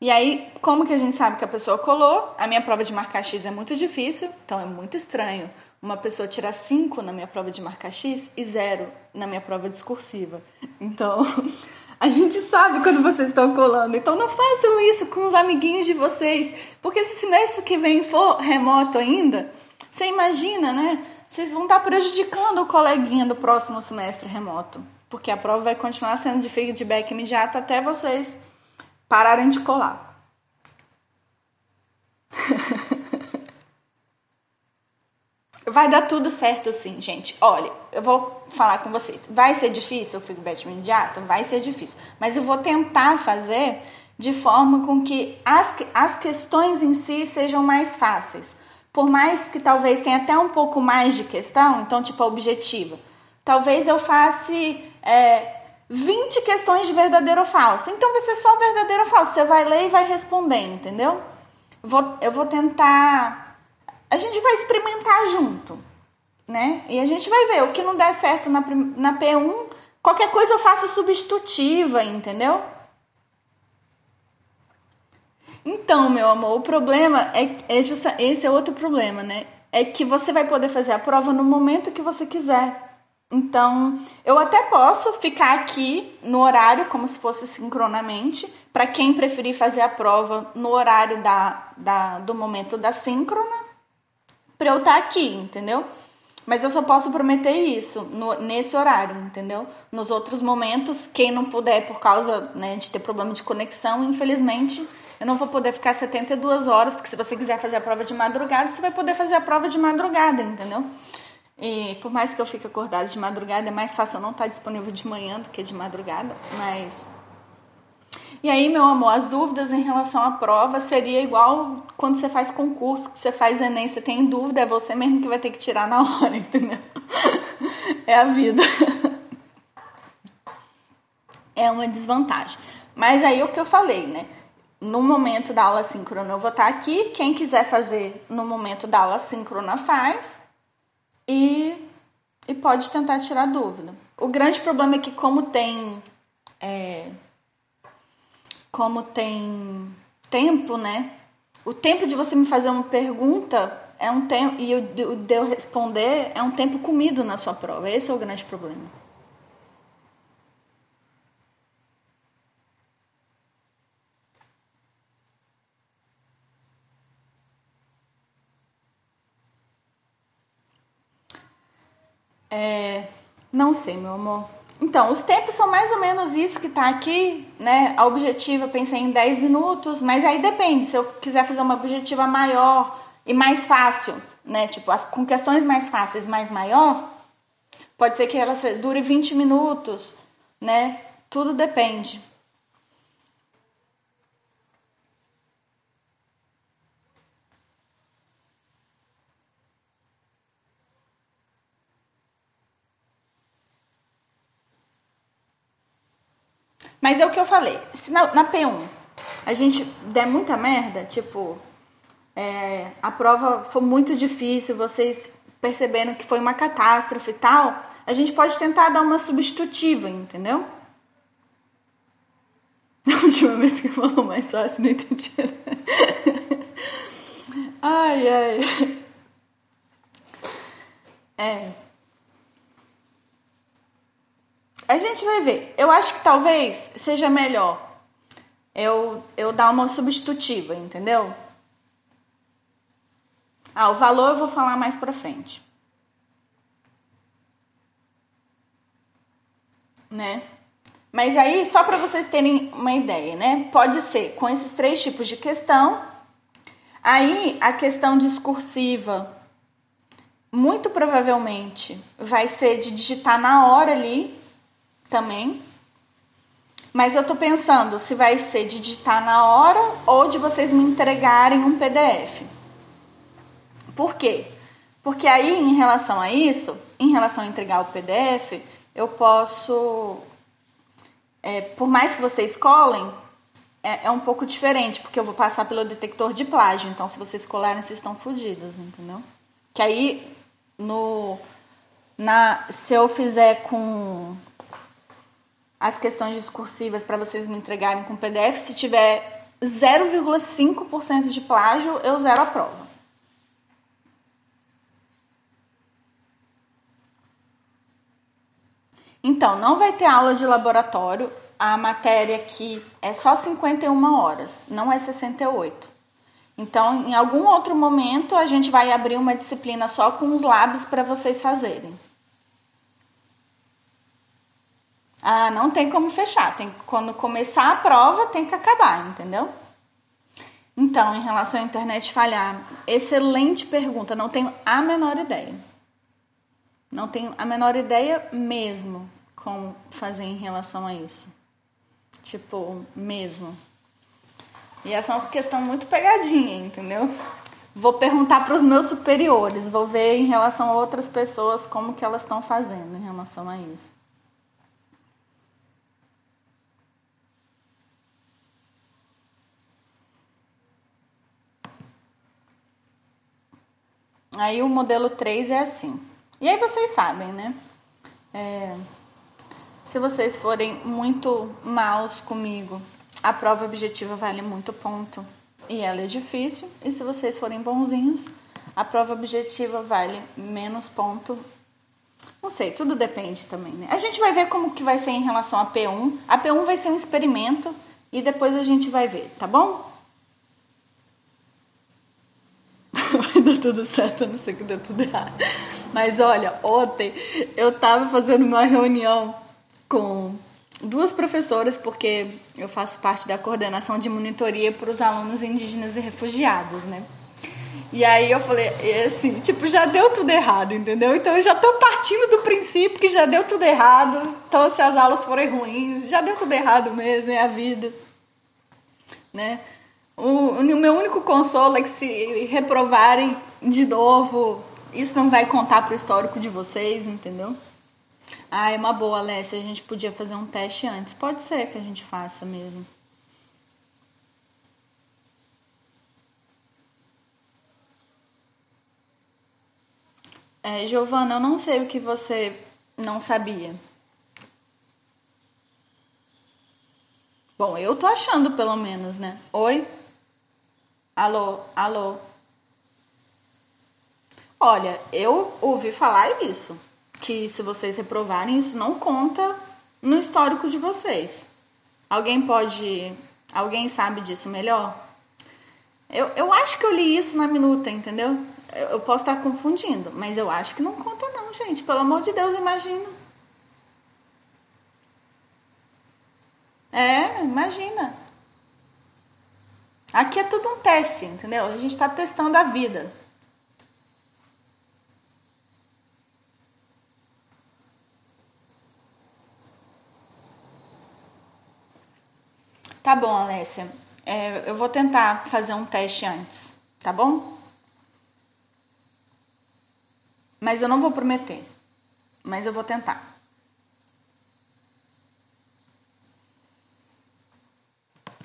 E aí, como que a gente sabe que a pessoa colou? A minha prova de marcar X é muito difícil, então é muito estranho uma pessoa tirar 5 na minha prova de marcar X e 0 na minha prova discursiva. Então, a gente sabe quando vocês estão colando. Então, não façam isso com os amiguinhos de vocês. Porque se nesse que vem for remoto ainda, você imagina, né? Vocês vão estar prejudicando o coleguinha do próximo semestre remoto. Porque a prova vai continuar sendo de feedback imediato até vocês pararem de colar. Vai dar tudo certo sim, gente. Olha, eu vou falar com vocês. Vai ser difícil o feedback imediato? Vai ser difícil. Mas eu vou tentar fazer de forma com que as, as questões em si sejam mais fáceis. Por mais que talvez tenha até um pouco mais de questão, então, tipo, a objetiva. Talvez eu faça é, 20 questões de verdadeiro ou falso. Então vai ser só verdadeiro ou falso. Você vai ler e vai responder, entendeu? Vou, eu vou tentar a gente vai experimentar junto, né? E a gente vai ver o que não der certo na, na P1, qualquer coisa eu faço substitutiva, entendeu? Então, meu amor, o problema é, é justa, esse é outro problema, né? É que você vai poder fazer a prova no momento que você quiser. Então, eu até posso ficar aqui no horário, como se fosse sincronamente, para quem preferir fazer a prova no horário da, da, do momento da síncrona, para eu estar tá aqui, entendeu? Mas eu só posso prometer isso no, nesse horário, entendeu? Nos outros momentos, quem não puder por causa né, de ter problema de conexão, infelizmente, eu não vou poder ficar 72 horas, porque se você quiser fazer a prova de madrugada, você vai poder fazer a prova de madrugada, entendeu? E por mais que eu fique acordada de madrugada, é mais fácil eu não estar disponível de manhã do que de madrugada, mas e aí, meu amor, as dúvidas em relação à prova seria igual quando você faz concurso, que você faz Enem, você tem dúvida, é você mesmo que vai ter que tirar na hora, entendeu? É a vida. É uma desvantagem. Mas aí o que eu falei, né? No momento da aula síncrona eu vou estar aqui. Quem quiser fazer no momento da aula síncrona faz. E, e pode tentar tirar dúvida. O grande problema é que como tem é, como tem tempo, né? O tempo de você me fazer uma pergunta é um tempo e o de eu responder é um tempo comido na sua prova. Esse é o grande problema. É, não sei, meu amor. Então, os tempos são mais ou menos isso que está aqui, né? A objetiva eu pensei em 10 minutos, mas aí depende. Se eu quiser fazer uma objetiva maior e mais fácil, né? Tipo, as, com questões mais fáceis, mais maior, pode ser que ela dure 20 minutos, né? Tudo depende. Mas é o que eu falei. Se na, na P1 a gente der muita merda, tipo, é, a prova foi muito difícil, vocês perceberam que foi uma catástrofe e tal, a gente pode tentar dar uma substitutiva, entendeu? A última vez que falou mais fácil, não entendi. ai, ai. É. A gente vai ver. Eu acho que talvez seja melhor eu, eu dar uma substitutiva, entendeu? Ah, o valor eu vou falar mais pra frente. Né? Mas aí, só para vocês terem uma ideia, né? Pode ser com esses três tipos de questão. Aí, a questão discursiva, muito provavelmente, vai ser de digitar na hora ali também. Mas eu tô pensando se vai ser de digitar na hora ou de vocês me entregarem um PDF. Por quê? Porque aí, em relação a isso, em relação a entregar o PDF, eu posso, é, por mais que vocês colem, é, é, um pouco diferente, porque eu vou passar pelo detector de plágio. Então, se vocês colarem, vocês estão fodidos, entendeu? Que aí, no, na, se eu fizer com as questões discursivas para vocês me entregarem com PDF, se tiver 0,5% de plágio, eu zero a prova. Então, não vai ter aula de laboratório. A matéria aqui é só 51 horas, não é 68. Então, em algum outro momento, a gente vai abrir uma disciplina só com os labs para vocês fazerem. Ah, não tem como fechar. Tem, quando começar a prova, tem que acabar, entendeu? Então, em relação à internet falhar, excelente pergunta. Não tenho a menor ideia. Não tenho a menor ideia mesmo como fazer em relação a isso. Tipo, mesmo. E essa é uma questão muito pegadinha, entendeu? Vou perguntar para os meus superiores, vou ver em relação a outras pessoas como que elas estão fazendo em relação a isso. Aí o modelo 3 é assim. E aí vocês sabem, né? É, se vocês forem muito maus comigo, a prova objetiva vale muito ponto e ela é difícil. E se vocês forem bonzinhos, a prova objetiva vale menos ponto. Não sei, tudo depende também, né? A gente vai ver como que vai ser em relação a P1. A P1 vai ser um experimento e depois a gente vai ver, tá bom? Dar tudo certo, a não ser que dê tudo errado. Mas olha, ontem eu tava fazendo uma reunião com duas professoras, porque eu faço parte da coordenação de monitoria para os alunos indígenas e refugiados, né? E aí eu falei, assim, tipo, já deu tudo errado, entendeu? Então eu já tô partindo do princípio que já deu tudo errado. Então se as aulas forem ruins, já deu tudo errado mesmo, é a vida. Né? O, o meu único consolo é que se reprovarem de novo, isso não vai contar pro histórico de vocês, entendeu? Ah, é uma boa, Alessia. A gente podia fazer um teste antes. Pode ser que a gente faça mesmo. É, Giovana, eu não sei o que você não sabia. Bom, eu tô achando pelo menos, né? Oi? Alô, alô. Olha, eu ouvi falar isso, que se vocês reprovarem, isso não conta no histórico de vocês. Alguém pode. Alguém sabe disso melhor? Eu, eu acho que eu li isso na minuta, entendeu? Eu, eu posso estar confundindo, mas eu acho que não conta, não, gente. Pelo amor de Deus, imagina. É, imagina. Aqui é tudo um teste, entendeu? A gente está testando a vida. Tá bom, Alessia. É, eu vou tentar fazer um teste antes, tá bom? Mas eu não vou prometer. Mas eu vou tentar.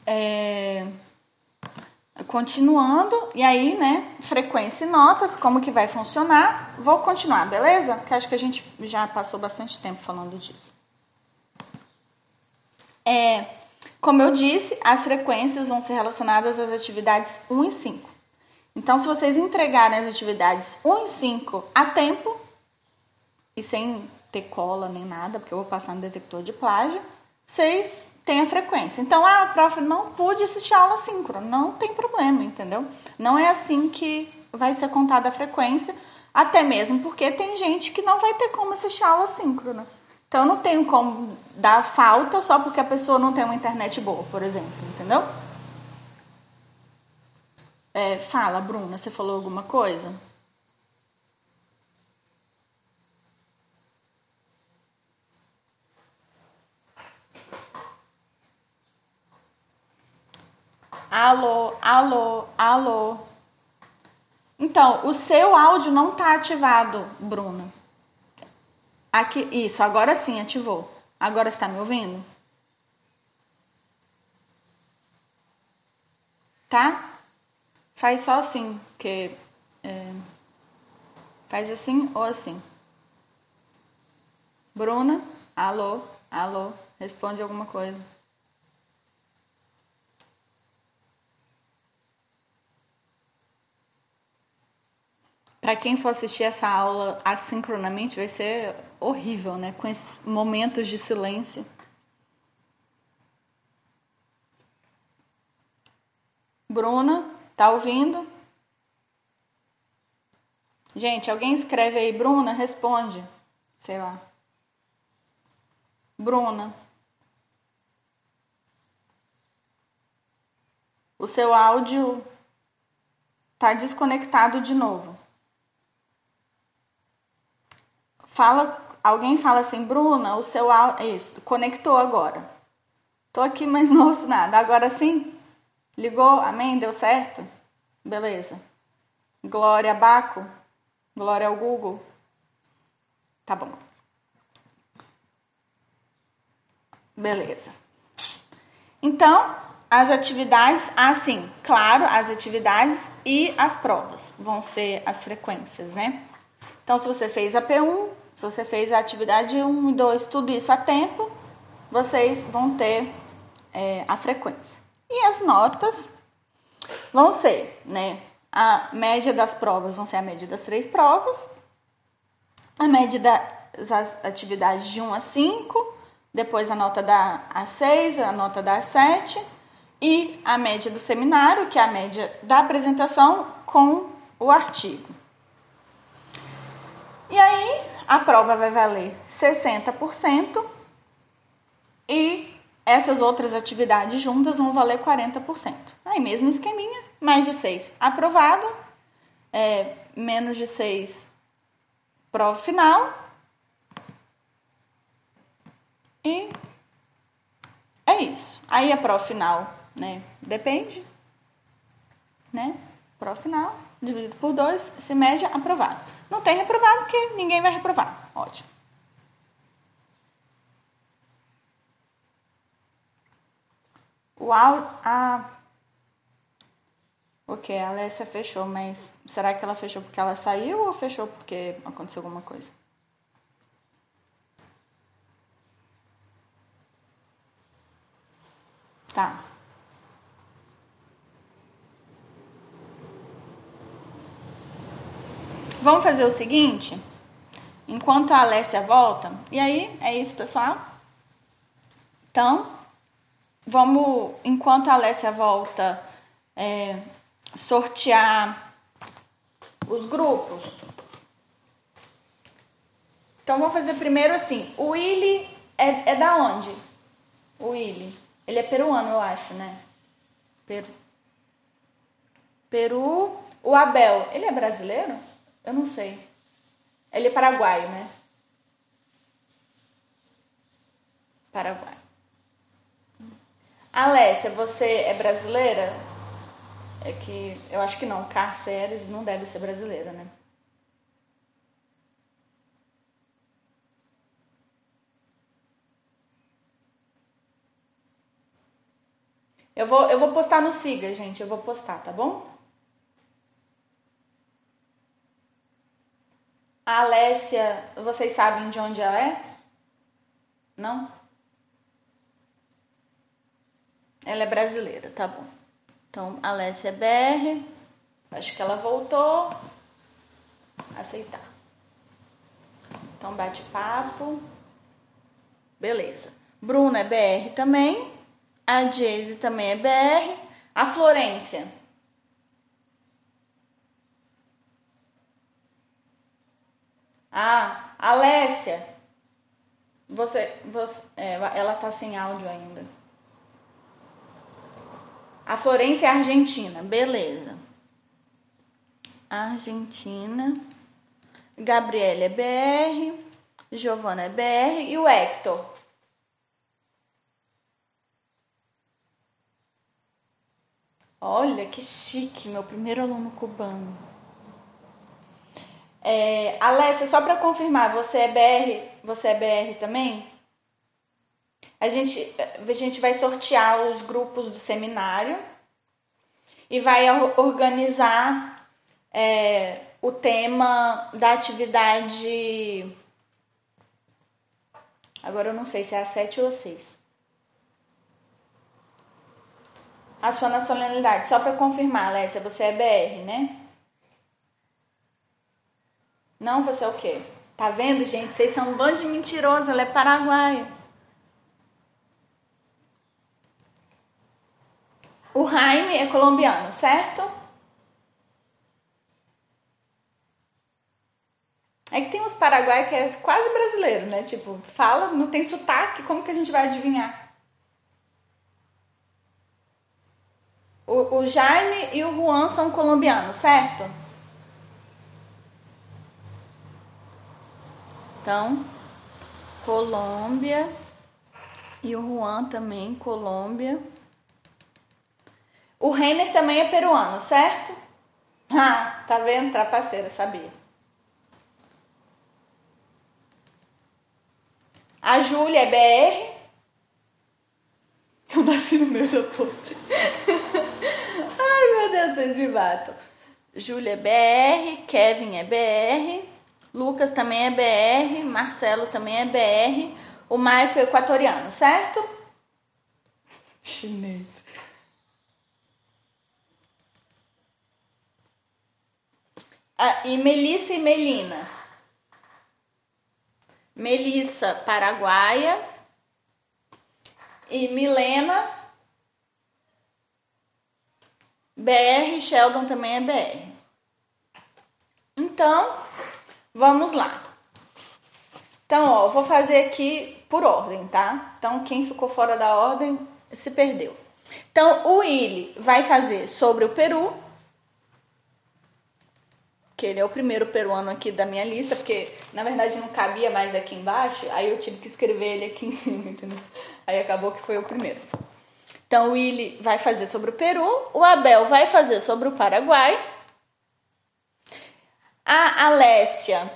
É... Continuando, e aí, né, frequência e notas, como que vai funcionar. Vou continuar, beleza? Porque acho que a gente já passou bastante tempo falando disso. É, como eu disse, as frequências vão ser relacionadas às atividades 1 e 5. Então, se vocês entregarem as atividades 1 e 5 a tempo, e sem ter cola nem nada, porque eu vou passar no detector de plágio. Vocês têm a frequência. Então, ah, prof, não pude assistir aula síncrona. Não tem problema, entendeu? Não é assim que vai ser contada a frequência, até mesmo porque tem gente que não vai ter como assistir aula síncrona. Então, não tenho como dar falta só porque a pessoa não tem uma internet boa, por exemplo, entendeu? É, fala, Bruna, você falou alguma coisa? Alô, alô, alô. Então, o seu áudio não está ativado, Bruna. Aqui, isso, agora sim ativou. Agora está me ouvindo? Tá? Faz só assim, que é, faz assim ou assim. Bruna, alô, alô, responde alguma coisa. Para quem for assistir essa aula assincronamente, vai ser horrível, né? Com esses momentos de silêncio. Bruna, tá ouvindo? Gente, alguém escreve aí, Bruna, responde. Sei lá. Bruna. O seu áudio tá desconectado de novo. Fala, alguém fala assim, Bruna, o seu áudio, isso, conectou agora. Tô aqui, mas não ouço nada. Agora sim? Ligou? Amém? Deu certo? Beleza. Glória Baco? Glória ao Google? Tá bom. Beleza. Então, as atividades, assim, claro, as atividades e as provas vão ser as frequências, né? Então, se você fez a P1, se você fez a atividade 1 e 2, tudo isso a tempo, vocês vão ter é, a frequência. E as notas vão ser, né? A média das provas vão ser a média das três provas, a média das atividades de 1 a 5, depois a nota da A6, a nota da A7 e a média do seminário, que é a média da apresentação com o artigo. E aí, a prova vai valer 60% e essas outras atividades juntas vão valer 40%. Aí, mesmo esqueminha, mais de 6 aprovado, é, menos de 6 prova final. E é isso. Aí a prova final, né? Depende, né? Prova final, dividido por 2, se média aprovado. Não tem reprovado porque ninguém vai reprovar. Ótimo. O áudio. Ah. Ok, a Alessia fechou, mas será que ela fechou porque ela saiu ou fechou porque aconteceu alguma coisa? Tá. Vamos fazer o seguinte, enquanto a Alessia volta, e aí é isso, pessoal. Então, vamos, enquanto a Alessia volta, é, sortear os grupos. Então, vamos fazer primeiro assim: o Willy é, é da onde? O Willy. Ele é peruano, eu acho, né? Peru. Peru. O Abel, ele é brasileiro? Eu não sei. Ele é paraguaio, né? Paraguai. Alessia, você é brasileira? É que eu acho que não. Carceres não deve ser brasileira, né? Eu vou, eu vou postar no Siga, gente. Eu vou postar, tá bom? A Alessia, vocês sabem de onde ela é? Não? Ela é brasileira, tá bom. Então, Alessia é BR. Acho que ela voltou. Aceitar. Então, bate-papo. Beleza. Bruna é BR também. A Jayce também é BR. A Florência. Ah, Alessia. Você, você é, ela tá sem áudio ainda. A Florência é argentina, beleza. Argentina. Gabriela é BR. Giovana é BR. E o Hector? Olha que chique, meu primeiro aluno cubano. É, Alessia, só para confirmar, você é BR? Você é BR também? A gente, a gente vai sortear os grupos do seminário e vai organizar é, o tema da atividade. Agora eu não sei se é a 7 ou a 6. A sua nacionalidade, só para confirmar, Alessia, você é BR, né? Não, você é o quê? Tá vendo, gente? Vocês são um bando de mentirosos. Ela é paraguaia. O Jaime é colombiano, certo? É que tem uns paraguaios que é quase brasileiro, né? Tipo, fala, não tem sotaque, como que a gente vai adivinhar? O, o Jaime e o Juan são colombianos, certo? Então, Colômbia e o Juan também, Colômbia. O Renner também é peruano, certo? Ah, tá vendo? Trapaceira, sabia. A Júlia é BR. Eu nasci no meio da ponte. Ai, meu Deus, vocês me matam. Júlia é BR, Kevin é BR. Lucas também é BR, Marcelo também é BR, o Maico é equatoriano, certo? Chinês. Ah, e Melissa e Melina. Melissa, paraguaia. E Milena, BR. Sheldon também é BR. Então, Vamos lá. Então, ó, vou fazer aqui por ordem, tá? Então, quem ficou fora da ordem se perdeu. Então, o Willy vai fazer sobre o Peru, que ele é o primeiro peruano aqui da minha lista, porque na verdade não cabia mais aqui embaixo, aí eu tive que escrever ele aqui em cima, entendeu? Aí acabou que foi o primeiro. Então, o Willy vai fazer sobre o Peru, o Abel vai fazer sobre o Paraguai, a Alessia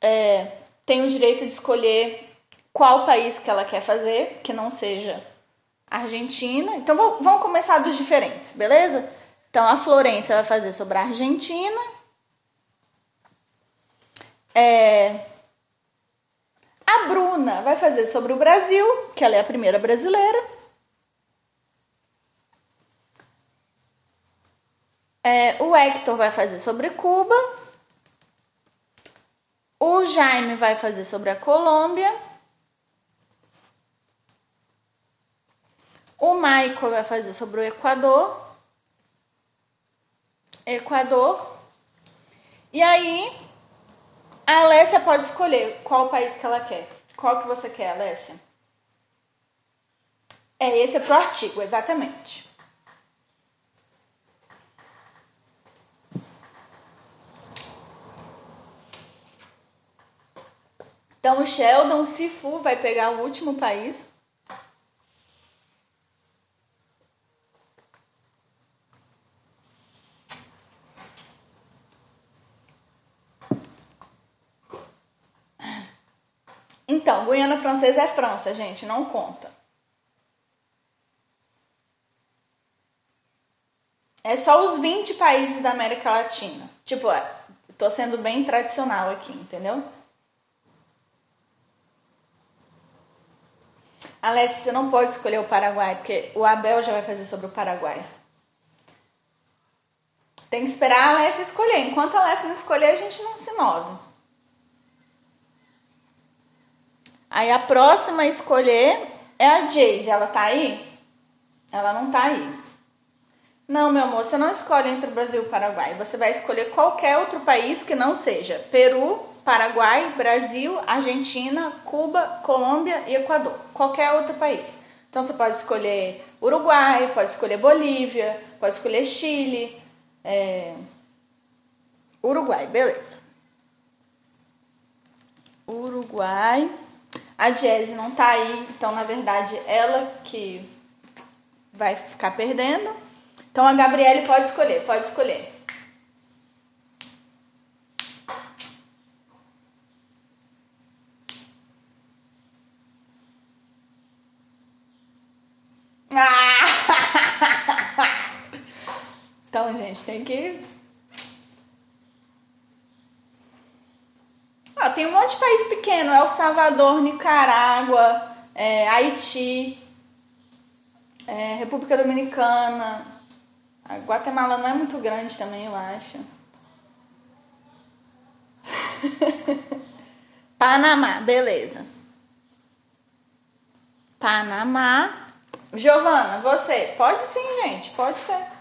é, tem o direito de escolher qual país que ela quer fazer, que não seja Argentina. Então vamos começar dos diferentes, beleza? Então a Florência vai fazer sobre a Argentina. É, a Bruna vai fazer sobre o Brasil, que ela é a primeira brasileira. É, o Hector vai fazer sobre Cuba. O Jaime vai fazer sobre a Colômbia. O Michael vai fazer sobre o Equador. Equador. E aí, a Alessia pode escolher qual país que ela quer. Qual que você quer, Alessia? É esse é pro artigo, exatamente. Então o Sheldon Sifu vai pegar o último país. Então, Guiana Francesa é França, gente, não conta. É só os 20 países da América Latina. Tipo, é, tô sendo bem tradicional aqui, entendeu? Alessia, você não pode escolher o Paraguai, porque o Abel já vai fazer sobre o Paraguai. Tem que esperar a Alessia escolher. Enquanto a Alessia não escolher, a gente não se move. Aí a próxima a escolher é a Jayce. Ela tá aí? Ela não tá aí. Não, meu amor, você não escolhe entre o Brasil e o Paraguai. Você vai escolher qualquer outro país que não seja Peru, Paraguai, Brasil, Argentina, Cuba, Colômbia e Equador. Qualquer outro país. Então você pode escolher Uruguai, pode escolher Bolívia, pode escolher Chile. É... Uruguai, beleza. Uruguai. A Jazzy não tá aí, então na verdade ela que vai ficar perdendo. Então a Gabriele pode escolher, pode escolher. Gente, tem que. Ah, tem um monte de país pequeno: El Salvador, Nicarágua, é, Haiti, é, República Dominicana. A Guatemala não é muito grande também, eu acho. Panamá, beleza. Panamá. Giovana, você? Pode sim, gente, pode ser.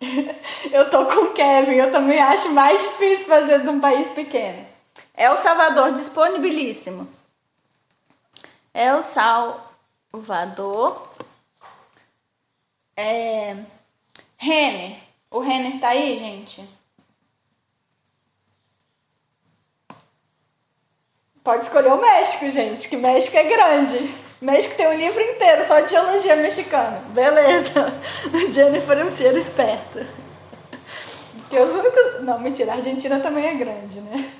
eu tô com o Kevin, eu também acho mais difícil fazer de um país pequeno. El Salvador, disponibilíssimo. El Salvador. É... Renner. O Renner tá aí, gente? Pode escolher o México, gente, que México é grande. México tem um livro inteiro só de geologia mexicana. Beleza. Jennifer é um cheiro esperta. Que os únicos. Não, mentira, a Argentina também é grande, né?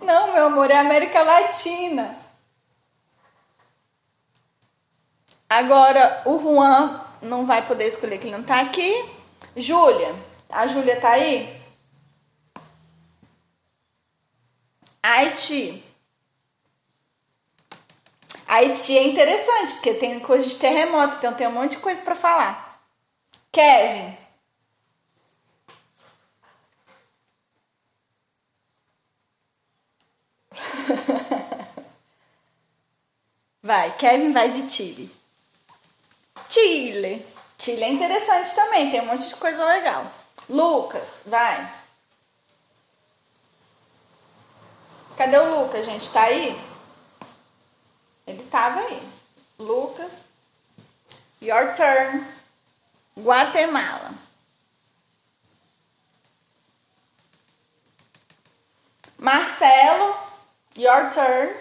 Não, meu amor, é América Latina. Agora, o Juan não vai poder escolher que ele não tá aqui. Júlia. A Júlia tá aí? Haiti. Haiti é interessante, porque tem coisa de terremoto, então tem um monte de coisa para falar. Kevin. Vai, Kevin vai de Chile. Chile. Chile é interessante também, tem um monte de coisa legal. Lucas, vai. Cadê o Lucas, gente? Tá aí? Ele tava aí. Lucas. Your turn. Guatemala. Marcelo. Your turn.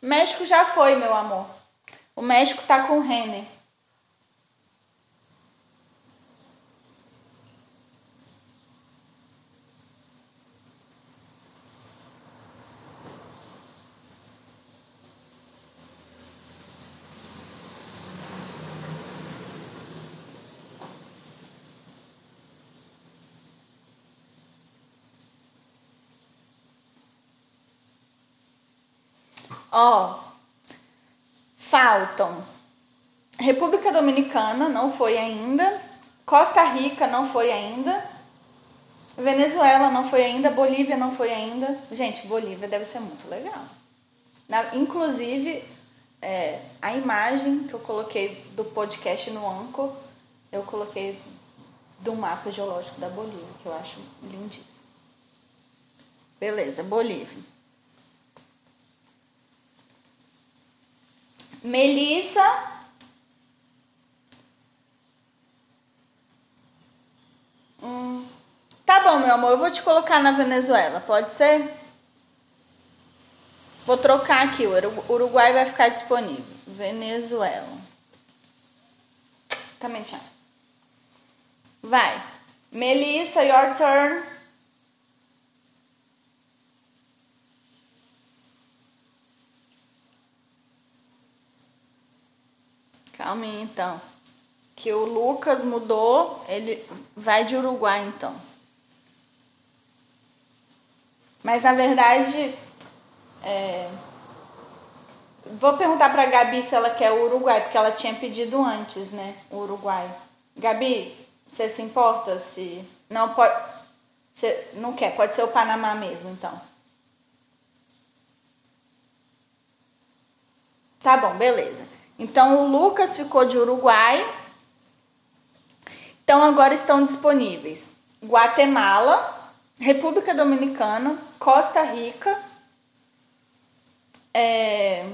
México já foi, meu amor. O México tá com o Renner. Ó, faltam República Dominicana, não foi ainda. Costa Rica, não foi ainda. Venezuela, não foi ainda. Bolívia, não foi ainda. Gente, Bolívia deve ser muito legal. Na, inclusive, é, a imagem que eu coloquei do podcast no Anchor, eu coloquei do mapa geológico da Bolívia, que eu acho lindíssimo. Beleza, Bolívia. Melissa. Hum. Tá bom, meu amor, eu vou te colocar na Venezuela, pode ser? Vou trocar aqui, o Uruguai vai ficar disponível. Venezuela. Também tinha. Vai. Melissa, your turn. Calma aí, então. Que o Lucas mudou, ele vai de Uruguai, então. Mas na verdade, é... vou perguntar pra Gabi se ela quer o Uruguai, porque ela tinha pedido antes, né? O Uruguai. Gabi, Você se importa se. Não pode. Você não quer, pode ser o Panamá mesmo, então. Tá bom, beleza. Então o Lucas ficou de Uruguai. Então agora estão disponíveis Guatemala, República Dominicana, Costa Rica, é...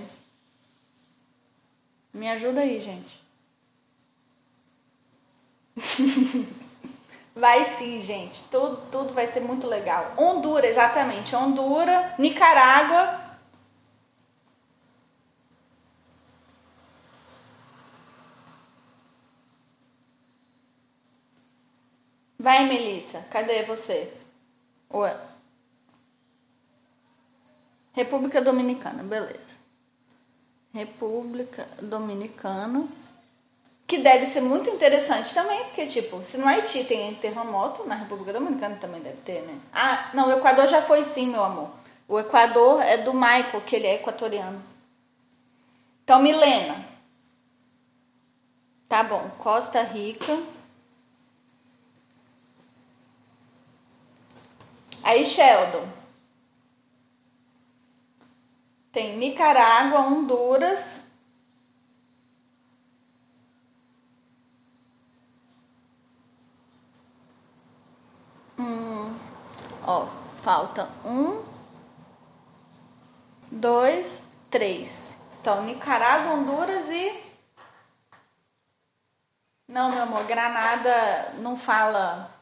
Me ajuda aí, gente. vai sim, gente. Tudo, tudo vai ser muito legal. Honduras, exatamente. Honduras, Nicarágua. Vai, Melissa. Cadê você? Ué. República Dominicana, beleza. República Dominicana. Que deve ser muito interessante também, porque, tipo, se no Haiti tem terremoto, na República Dominicana também deve ter, né? Ah, não, o Equador já foi sim, meu amor. O Equador é do Michael, que ele é equatoriano. Então, Milena. Tá bom, Costa Rica. Aí, Sheldon. Tem Nicarágua, Honduras. Hum, ó, falta um, dois, três. Então, Nicarágua, Honduras e. Não, meu amor, Granada não fala.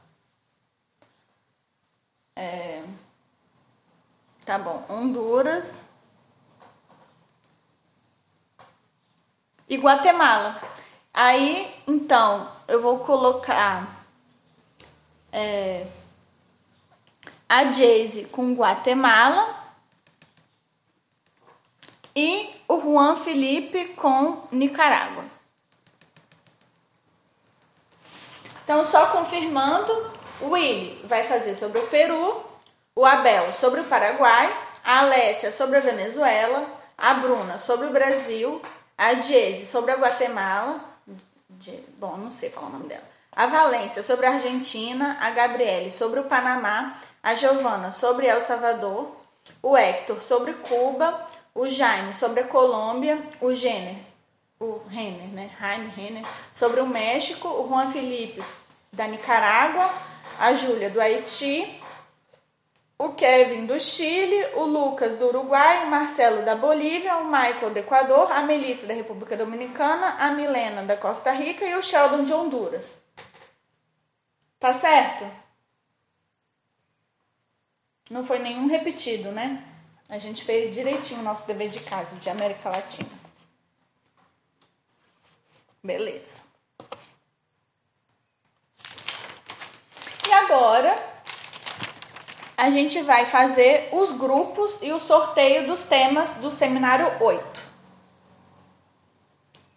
É... Tá bom, Honduras. e Guatemala. Aí, então, eu vou colocar é, a Jayce com Guatemala e o Juan Felipe com Nicarágua. Então, só confirmando, o Willy vai fazer sobre o Peru, o Abel sobre o Paraguai, a Alessia sobre a Venezuela, a Bruna sobre o Brasil, a Jesse sobre a Guatemala, bom, não sei falar o nome dela. A Valência sobre a Argentina, a Gabriele sobre o Panamá, a Giovana sobre El Salvador, o Hector sobre Cuba, o Jaime sobre a Colômbia, o Jenner, o Renner, né? Jaime Renner sobre o México, o Juan Felipe da Nicarágua, a Júlia do Haiti, o Kevin do Chile, o Lucas do Uruguai, o Marcelo da Bolívia, o Michael do Equador, a Melissa da República Dominicana, a Milena da Costa Rica e o Sheldon de Honduras. Tá certo? Não foi nenhum repetido, né? A gente fez direitinho o nosso dever de casa de América Latina. Beleza. E agora a gente vai fazer os grupos e o sorteio dos temas do seminário 8.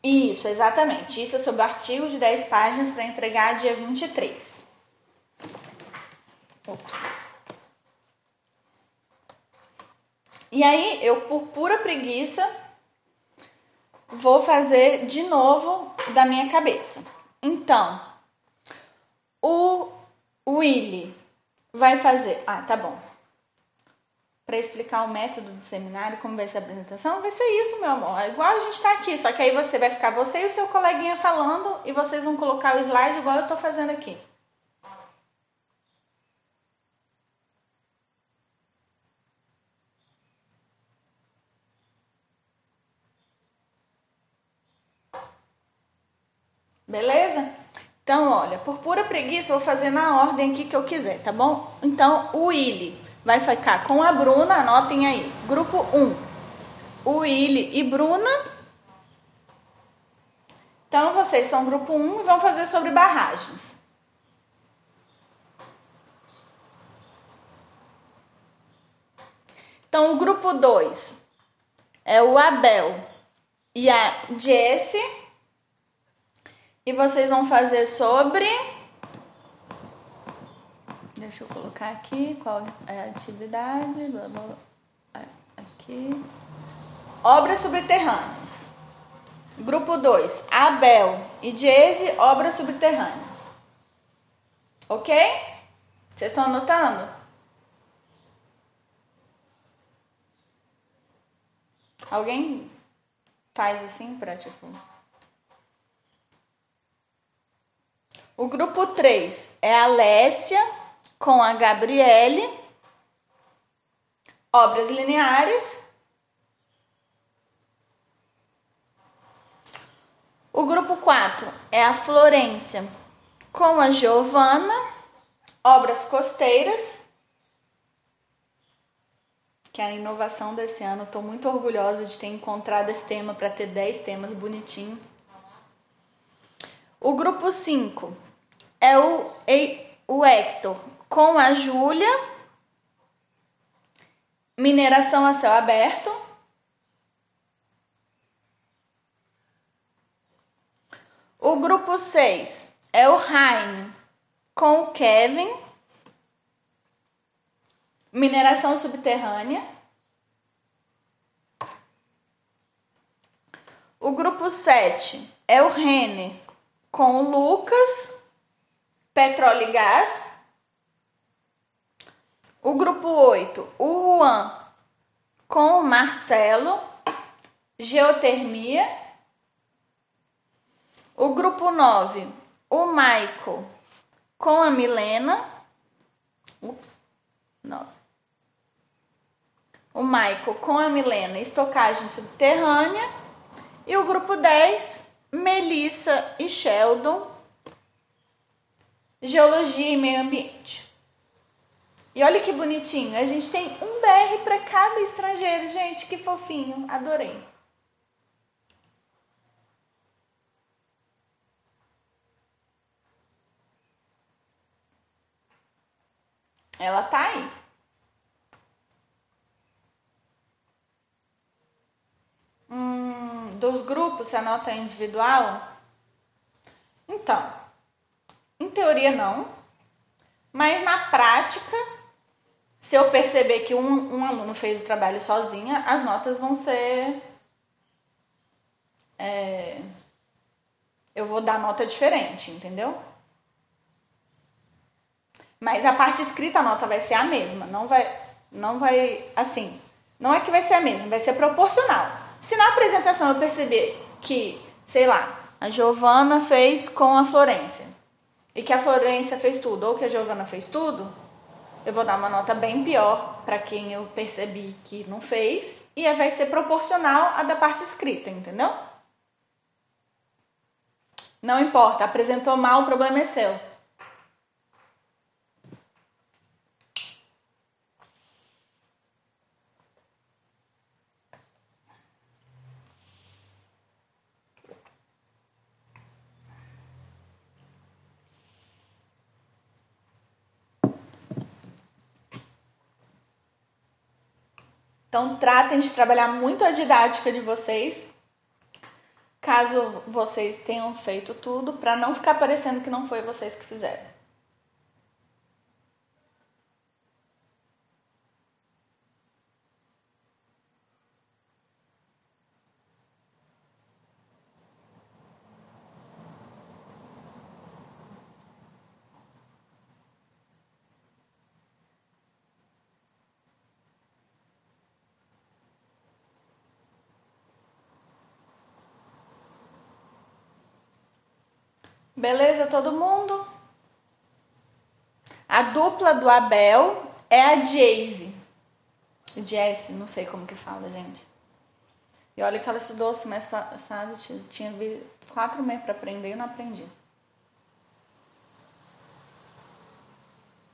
Isso, exatamente. Isso é sobre o artigo de 10 páginas para entregar dia 23. Ops. E aí, eu, por pura preguiça, vou fazer de novo da minha cabeça. Então, o Willy vai fazer. Ah, tá bom. Para explicar o método do seminário, como vai ser a apresentação, vai ser isso, meu amor. É igual a gente está aqui, só que aí você vai ficar você e o seu coleguinha falando e vocês vão colocar o slide igual eu estou fazendo aqui. Beleza? Então, olha, por pura preguiça, eu vou fazer na ordem aqui que eu quiser, tá bom? Então, o Willy vai ficar com a Bruna, anotem aí. Grupo 1, o Willy e Bruna. Então, vocês são grupo 1 e vão fazer sobre barragens. Então, o grupo 2 é o Abel e a Jessie. E vocês vão fazer sobre. Deixa eu colocar aqui qual é a atividade. Blá. Aqui. Obras subterrâneas. Grupo 2, Abel e Jesse, obras subterrâneas. Ok? Vocês estão anotando? Alguém faz assim pra tipo. O grupo 3 é a Lécia com a Gabriele. Obras lineares. O grupo 4 é a Florência com a Giovana. Obras costeiras que é a inovação desse ano. Estou muito orgulhosa de ter encontrado esse tema para ter 10 temas bonitinho. O grupo 5 é o, o Hector com a Júlia. Mineração a céu aberto. O grupo 6 é o Jaime com o Kevin. Mineração subterrânea. O grupo 7 é o Rene com o Lucas, petróleo e gás. O grupo 8, o Juan com o Marcelo, geotermia. O grupo 9, o Maico com a Milena. Ups, 9 o Michael com a Milena, estocagem subterrânea. E o grupo 10, Melissa e Sheldon, geologia e meio ambiente. E olha que bonitinho, a gente tem um BR para cada estrangeiro, gente, que fofinho, adorei. Ela tá aí. Hum, dos grupos, a nota é individual? Então, em teoria não, mas na prática, se eu perceber que um, um aluno fez o trabalho sozinha, as notas vão ser. É, eu vou dar nota diferente, entendeu? Mas a parte escrita a nota vai ser a mesma, não vai, não vai, assim, não é que vai ser a mesma, vai ser proporcional. Se na apresentação eu perceber que, sei lá, a Giovana fez com a Florência e que a Florência fez tudo ou que a Giovana fez tudo, eu vou dar uma nota bem pior para quem eu percebi que não fez e vai ser proporcional à da parte escrita, entendeu? Não importa, apresentou mal, o problema é seu. Então, tratem de trabalhar muito a didática de vocês, caso vocês tenham feito tudo, para não ficar parecendo que não foi vocês que fizeram. Beleza, todo mundo? A dupla do Abel é a Jayce. Jesse, não sei como que fala, gente. E olha que ela estudou semestre passado, tinha quatro meses para aprender e não aprendi.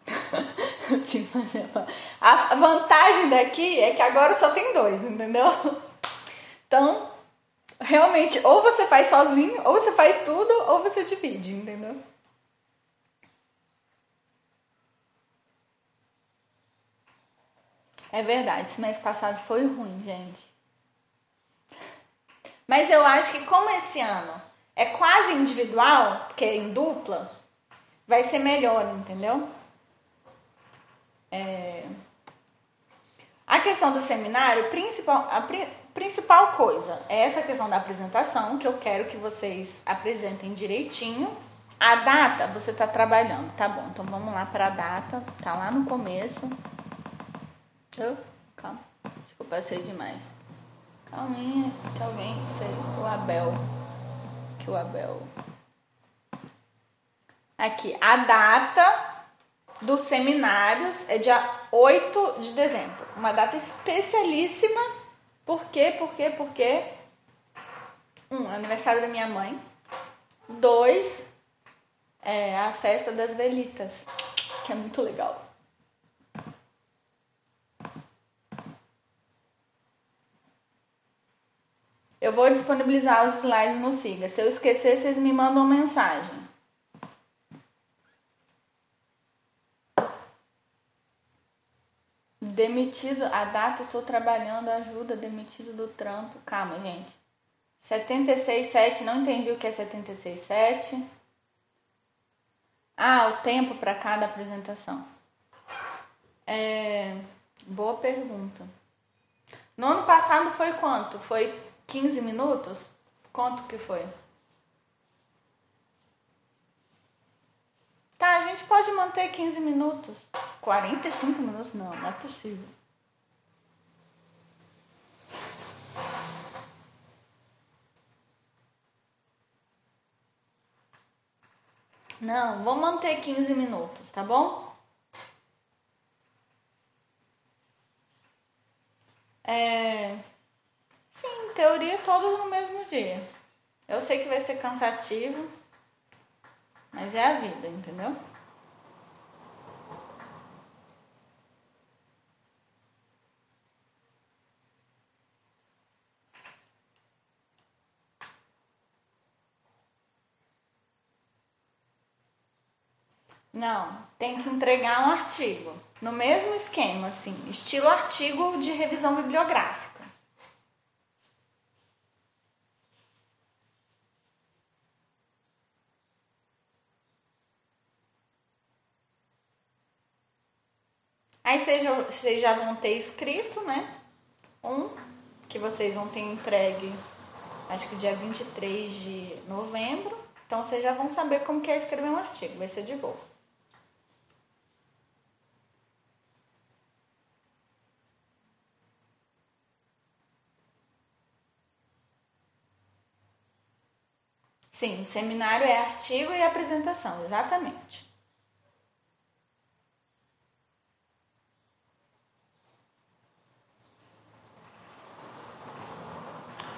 a vantagem daqui é que agora só tem dois, entendeu? Então, realmente, ou você faz sozinho, ou você faz tudo, ou você divide, entendeu? É verdade, esse mês passado foi ruim, gente. Mas eu acho que como esse ano é quase individual, porque é em dupla, vai ser melhor, entendeu? É... A questão do seminário, principal, a, principal coisa é essa questão da apresentação, que eu quero que vocês apresentem direitinho, A data você está trabalhando, tá bom? Então vamos lá para a data, tá lá no começo. Calma, acho que eu passei demais. Calminha, que alguém fez. O Abel. Que o Abel. Aqui, a data dos seminários é dia 8 de dezembro. Uma data especialíssima. Por quê? Por quê? Por? Um, aniversário da minha mãe. Dois, é a festa das velitas, que é muito legal. Eu vou disponibilizar os slides no Siga. Se eu esquecer, vocês me mandam mensagem. Demitido, a data, estou trabalhando, ajuda, demitido do trampo. Calma, gente. 76,7, não entendi o que é 76,7. Ah, o tempo para cada apresentação. É, boa pergunta. No ano passado foi quanto? Foi 15 minutos? Quanto que foi? Tá, a gente pode manter 15 minutos. 45 minutos? Não, não é possível. Não, vamos manter 15 minutos, tá bom? É... Sim, teoria todos no mesmo dia. Eu sei que vai ser cansativo, mas é a vida, entendeu? Não, tem que entregar um artigo. No mesmo esquema, assim, estilo artigo de revisão bibliográfica. Aí vocês já, vocês já vão ter escrito, né? Um que vocês vão ter entregue, acho que dia 23 de novembro. Então vocês já vão saber como que é escrever um artigo, vai ser de boa. Sim, o seminário é artigo e apresentação, exatamente.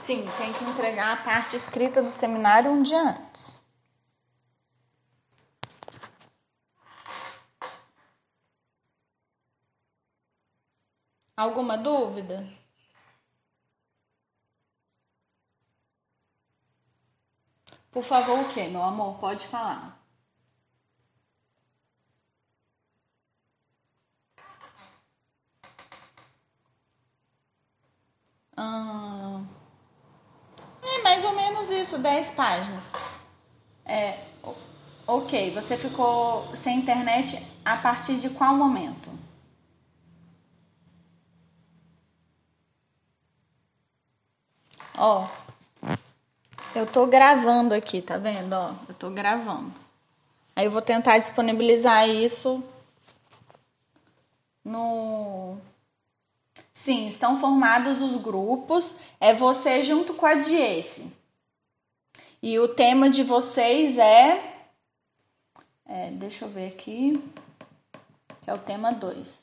Sim, tem que entregar a parte escrita do seminário um dia antes. Alguma dúvida? Por favor, o que, meu amor? Pode falar. Ah, é mais ou menos isso, 10 páginas. É, ok, você ficou sem internet a partir de qual momento? Ó, eu tô gravando aqui, tá vendo? Ó, eu tô gravando. Aí eu vou tentar disponibilizar isso no. Sim, estão formados os grupos. É você junto com a Diese. E o tema de vocês é. é deixa eu ver aqui. Que é o tema 2.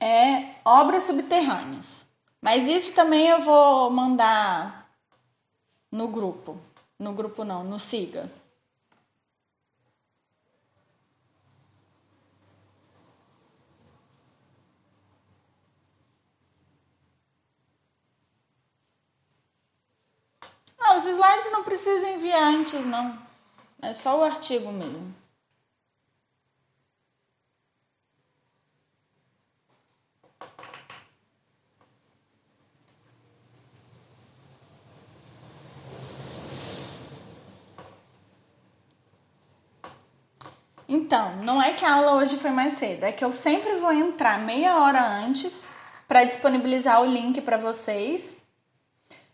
É obras subterrâneas. Mas isso também eu vou mandar no grupo. No grupo não, no Siga. Os slides não precisam enviar antes, não. É só o artigo mesmo. Então, não é que a aula hoje foi mais cedo, é que eu sempre vou entrar meia hora antes para disponibilizar o link para vocês.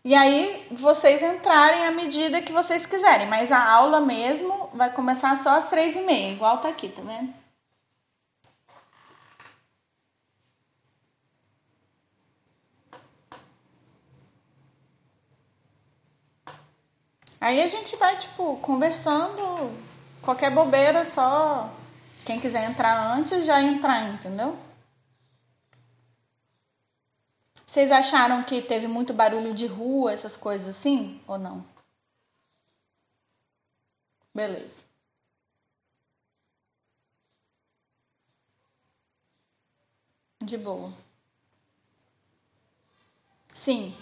E aí vocês entrarem à medida que vocês quiserem. Mas a aula mesmo vai começar só às três e meia, igual tá aqui, tá vendo? Aí a gente vai, tipo, conversando, qualquer bobeira, só quem quiser entrar antes já entrar, entendeu? Vocês acharam que teve muito barulho de rua, essas coisas assim, ou não? Beleza. De boa. Sim.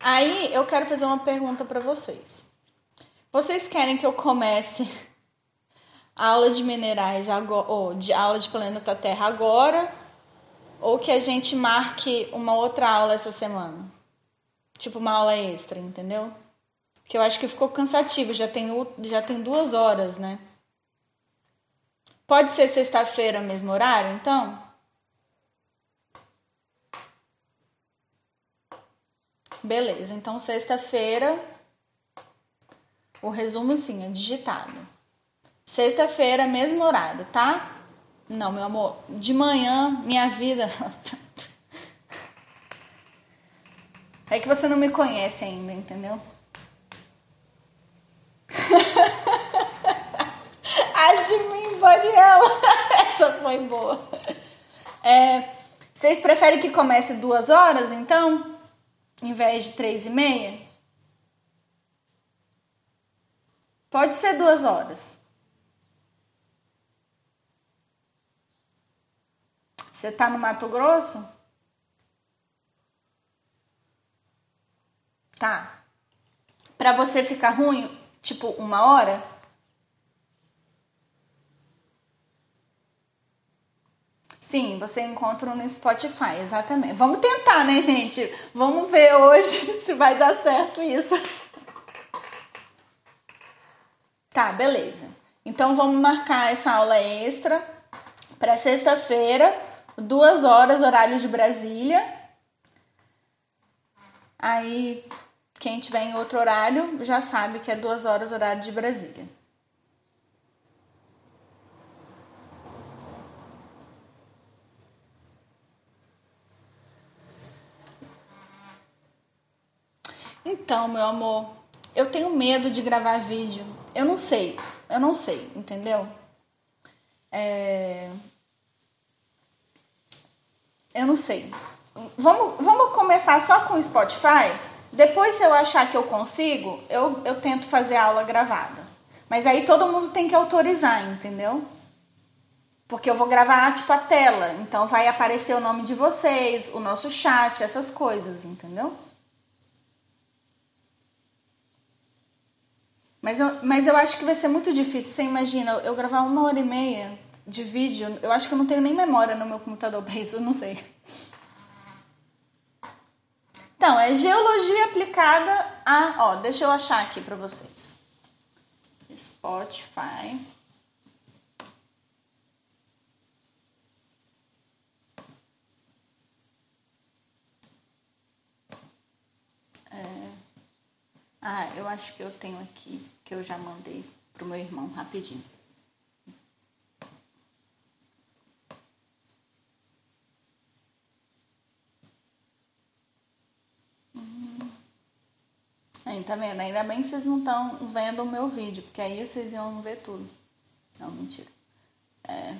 Aí eu quero fazer uma pergunta para vocês. Vocês querem que eu comece a aula de minerais agora, ou de aula de planeta Terra agora, ou que a gente marque uma outra aula essa semana? Tipo uma aula extra, entendeu? Que eu acho que ficou cansativo, já tem, já tem duas horas, né? Pode ser sexta-feira, mesmo horário, então? Beleza, então sexta-feira o resumo sim, é digitado. Sexta-feira, mesmo horário, tá? Não, meu amor, de manhã, minha vida. É que você não me conhece ainda, entendeu? A de. Essa foi boa. É, vocês preferem que comece duas horas, então? Em vez de três e meia? Pode ser duas horas. Você tá no Mato Grosso? Tá. Pra você ficar ruim, tipo, uma hora? Sim, você encontra no Spotify, exatamente. Vamos tentar, né, gente? Vamos ver hoje se vai dar certo isso. Tá, beleza. Então vamos marcar essa aula extra para sexta-feira, duas horas, horário de Brasília. Aí, quem tiver em outro horário já sabe que é duas horas, horário de Brasília. Então, meu amor, eu tenho medo de gravar vídeo. Eu não sei, eu não sei, entendeu? É... Eu não sei. Vamos, vamos começar só com o Spotify? Depois, se eu achar que eu consigo, eu, eu tento fazer aula gravada. Mas aí todo mundo tem que autorizar, entendeu? Porque eu vou gravar, tipo, a tela. Então vai aparecer o nome de vocês, o nosso chat, essas coisas, entendeu? Mas eu, mas eu acho que vai ser muito difícil. Você imagina, eu gravar uma hora e meia de vídeo, eu acho que eu não tenho nem memória no meu computador para isso, eu não sei. Então, é geologia aplicada a. Ó, deixa eu achar aqui para vocês. Spotify. É. Ah, eu acho que eu tenho aqui, que eu já mandei pro meu irmão rapidinho. Aí, tá vendo? Ainda bem que vocês não estão vendo o meu vídeo, porque aí vocês iam ver tudo. Não, mentira. É,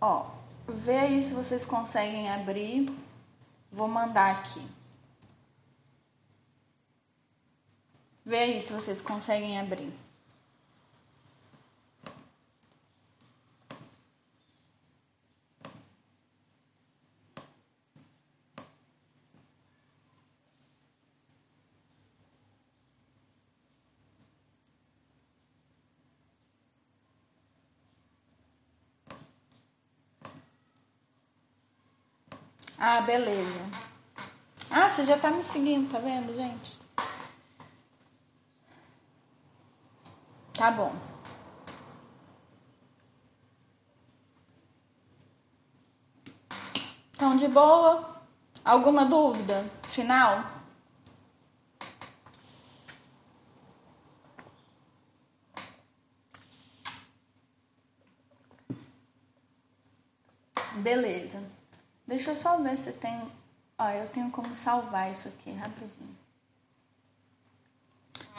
Ó, vê aí se vocês conseguem abrir. Vou mandar aqui. Vê aí se vocês conseguem abrir. Ah, beleza. Ah, você já tá me seguindo, tá vendo, gente? Tá bom. Então, de boa? Alguma dúvida final? Beleza. Deixa eu só ver se tem. Ó, eu tenho como salvar isso aqui rapidinho.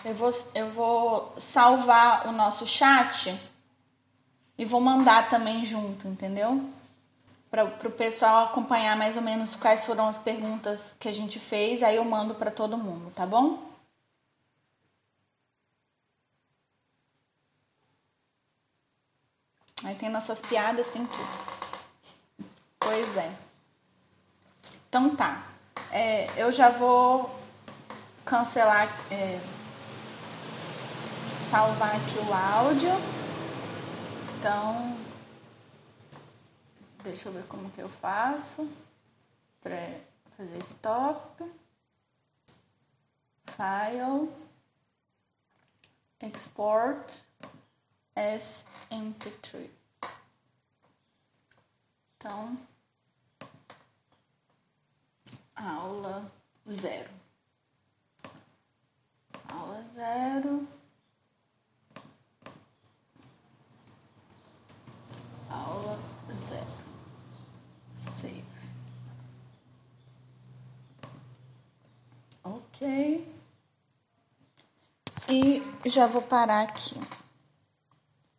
Eu vou, eu vou salvar o nosso chat e vou mandar também junto, entendeu? Para o pessoal acompanhar mais ou menos quais foram as perguntas que a gente fez, aí eu mando para todo mundo, tá bom? Aí tem nossas piadas, tem tudo. Pois é. Então tá. É, eu já vou cancelar, é, salvar aqui o áudio. Então, deixa eu ver como que eu faço para fazer stop. File, export as mp3. Então, aula zero. Aula zero. Aula zero. Save. Ok. E já vou parar aqui.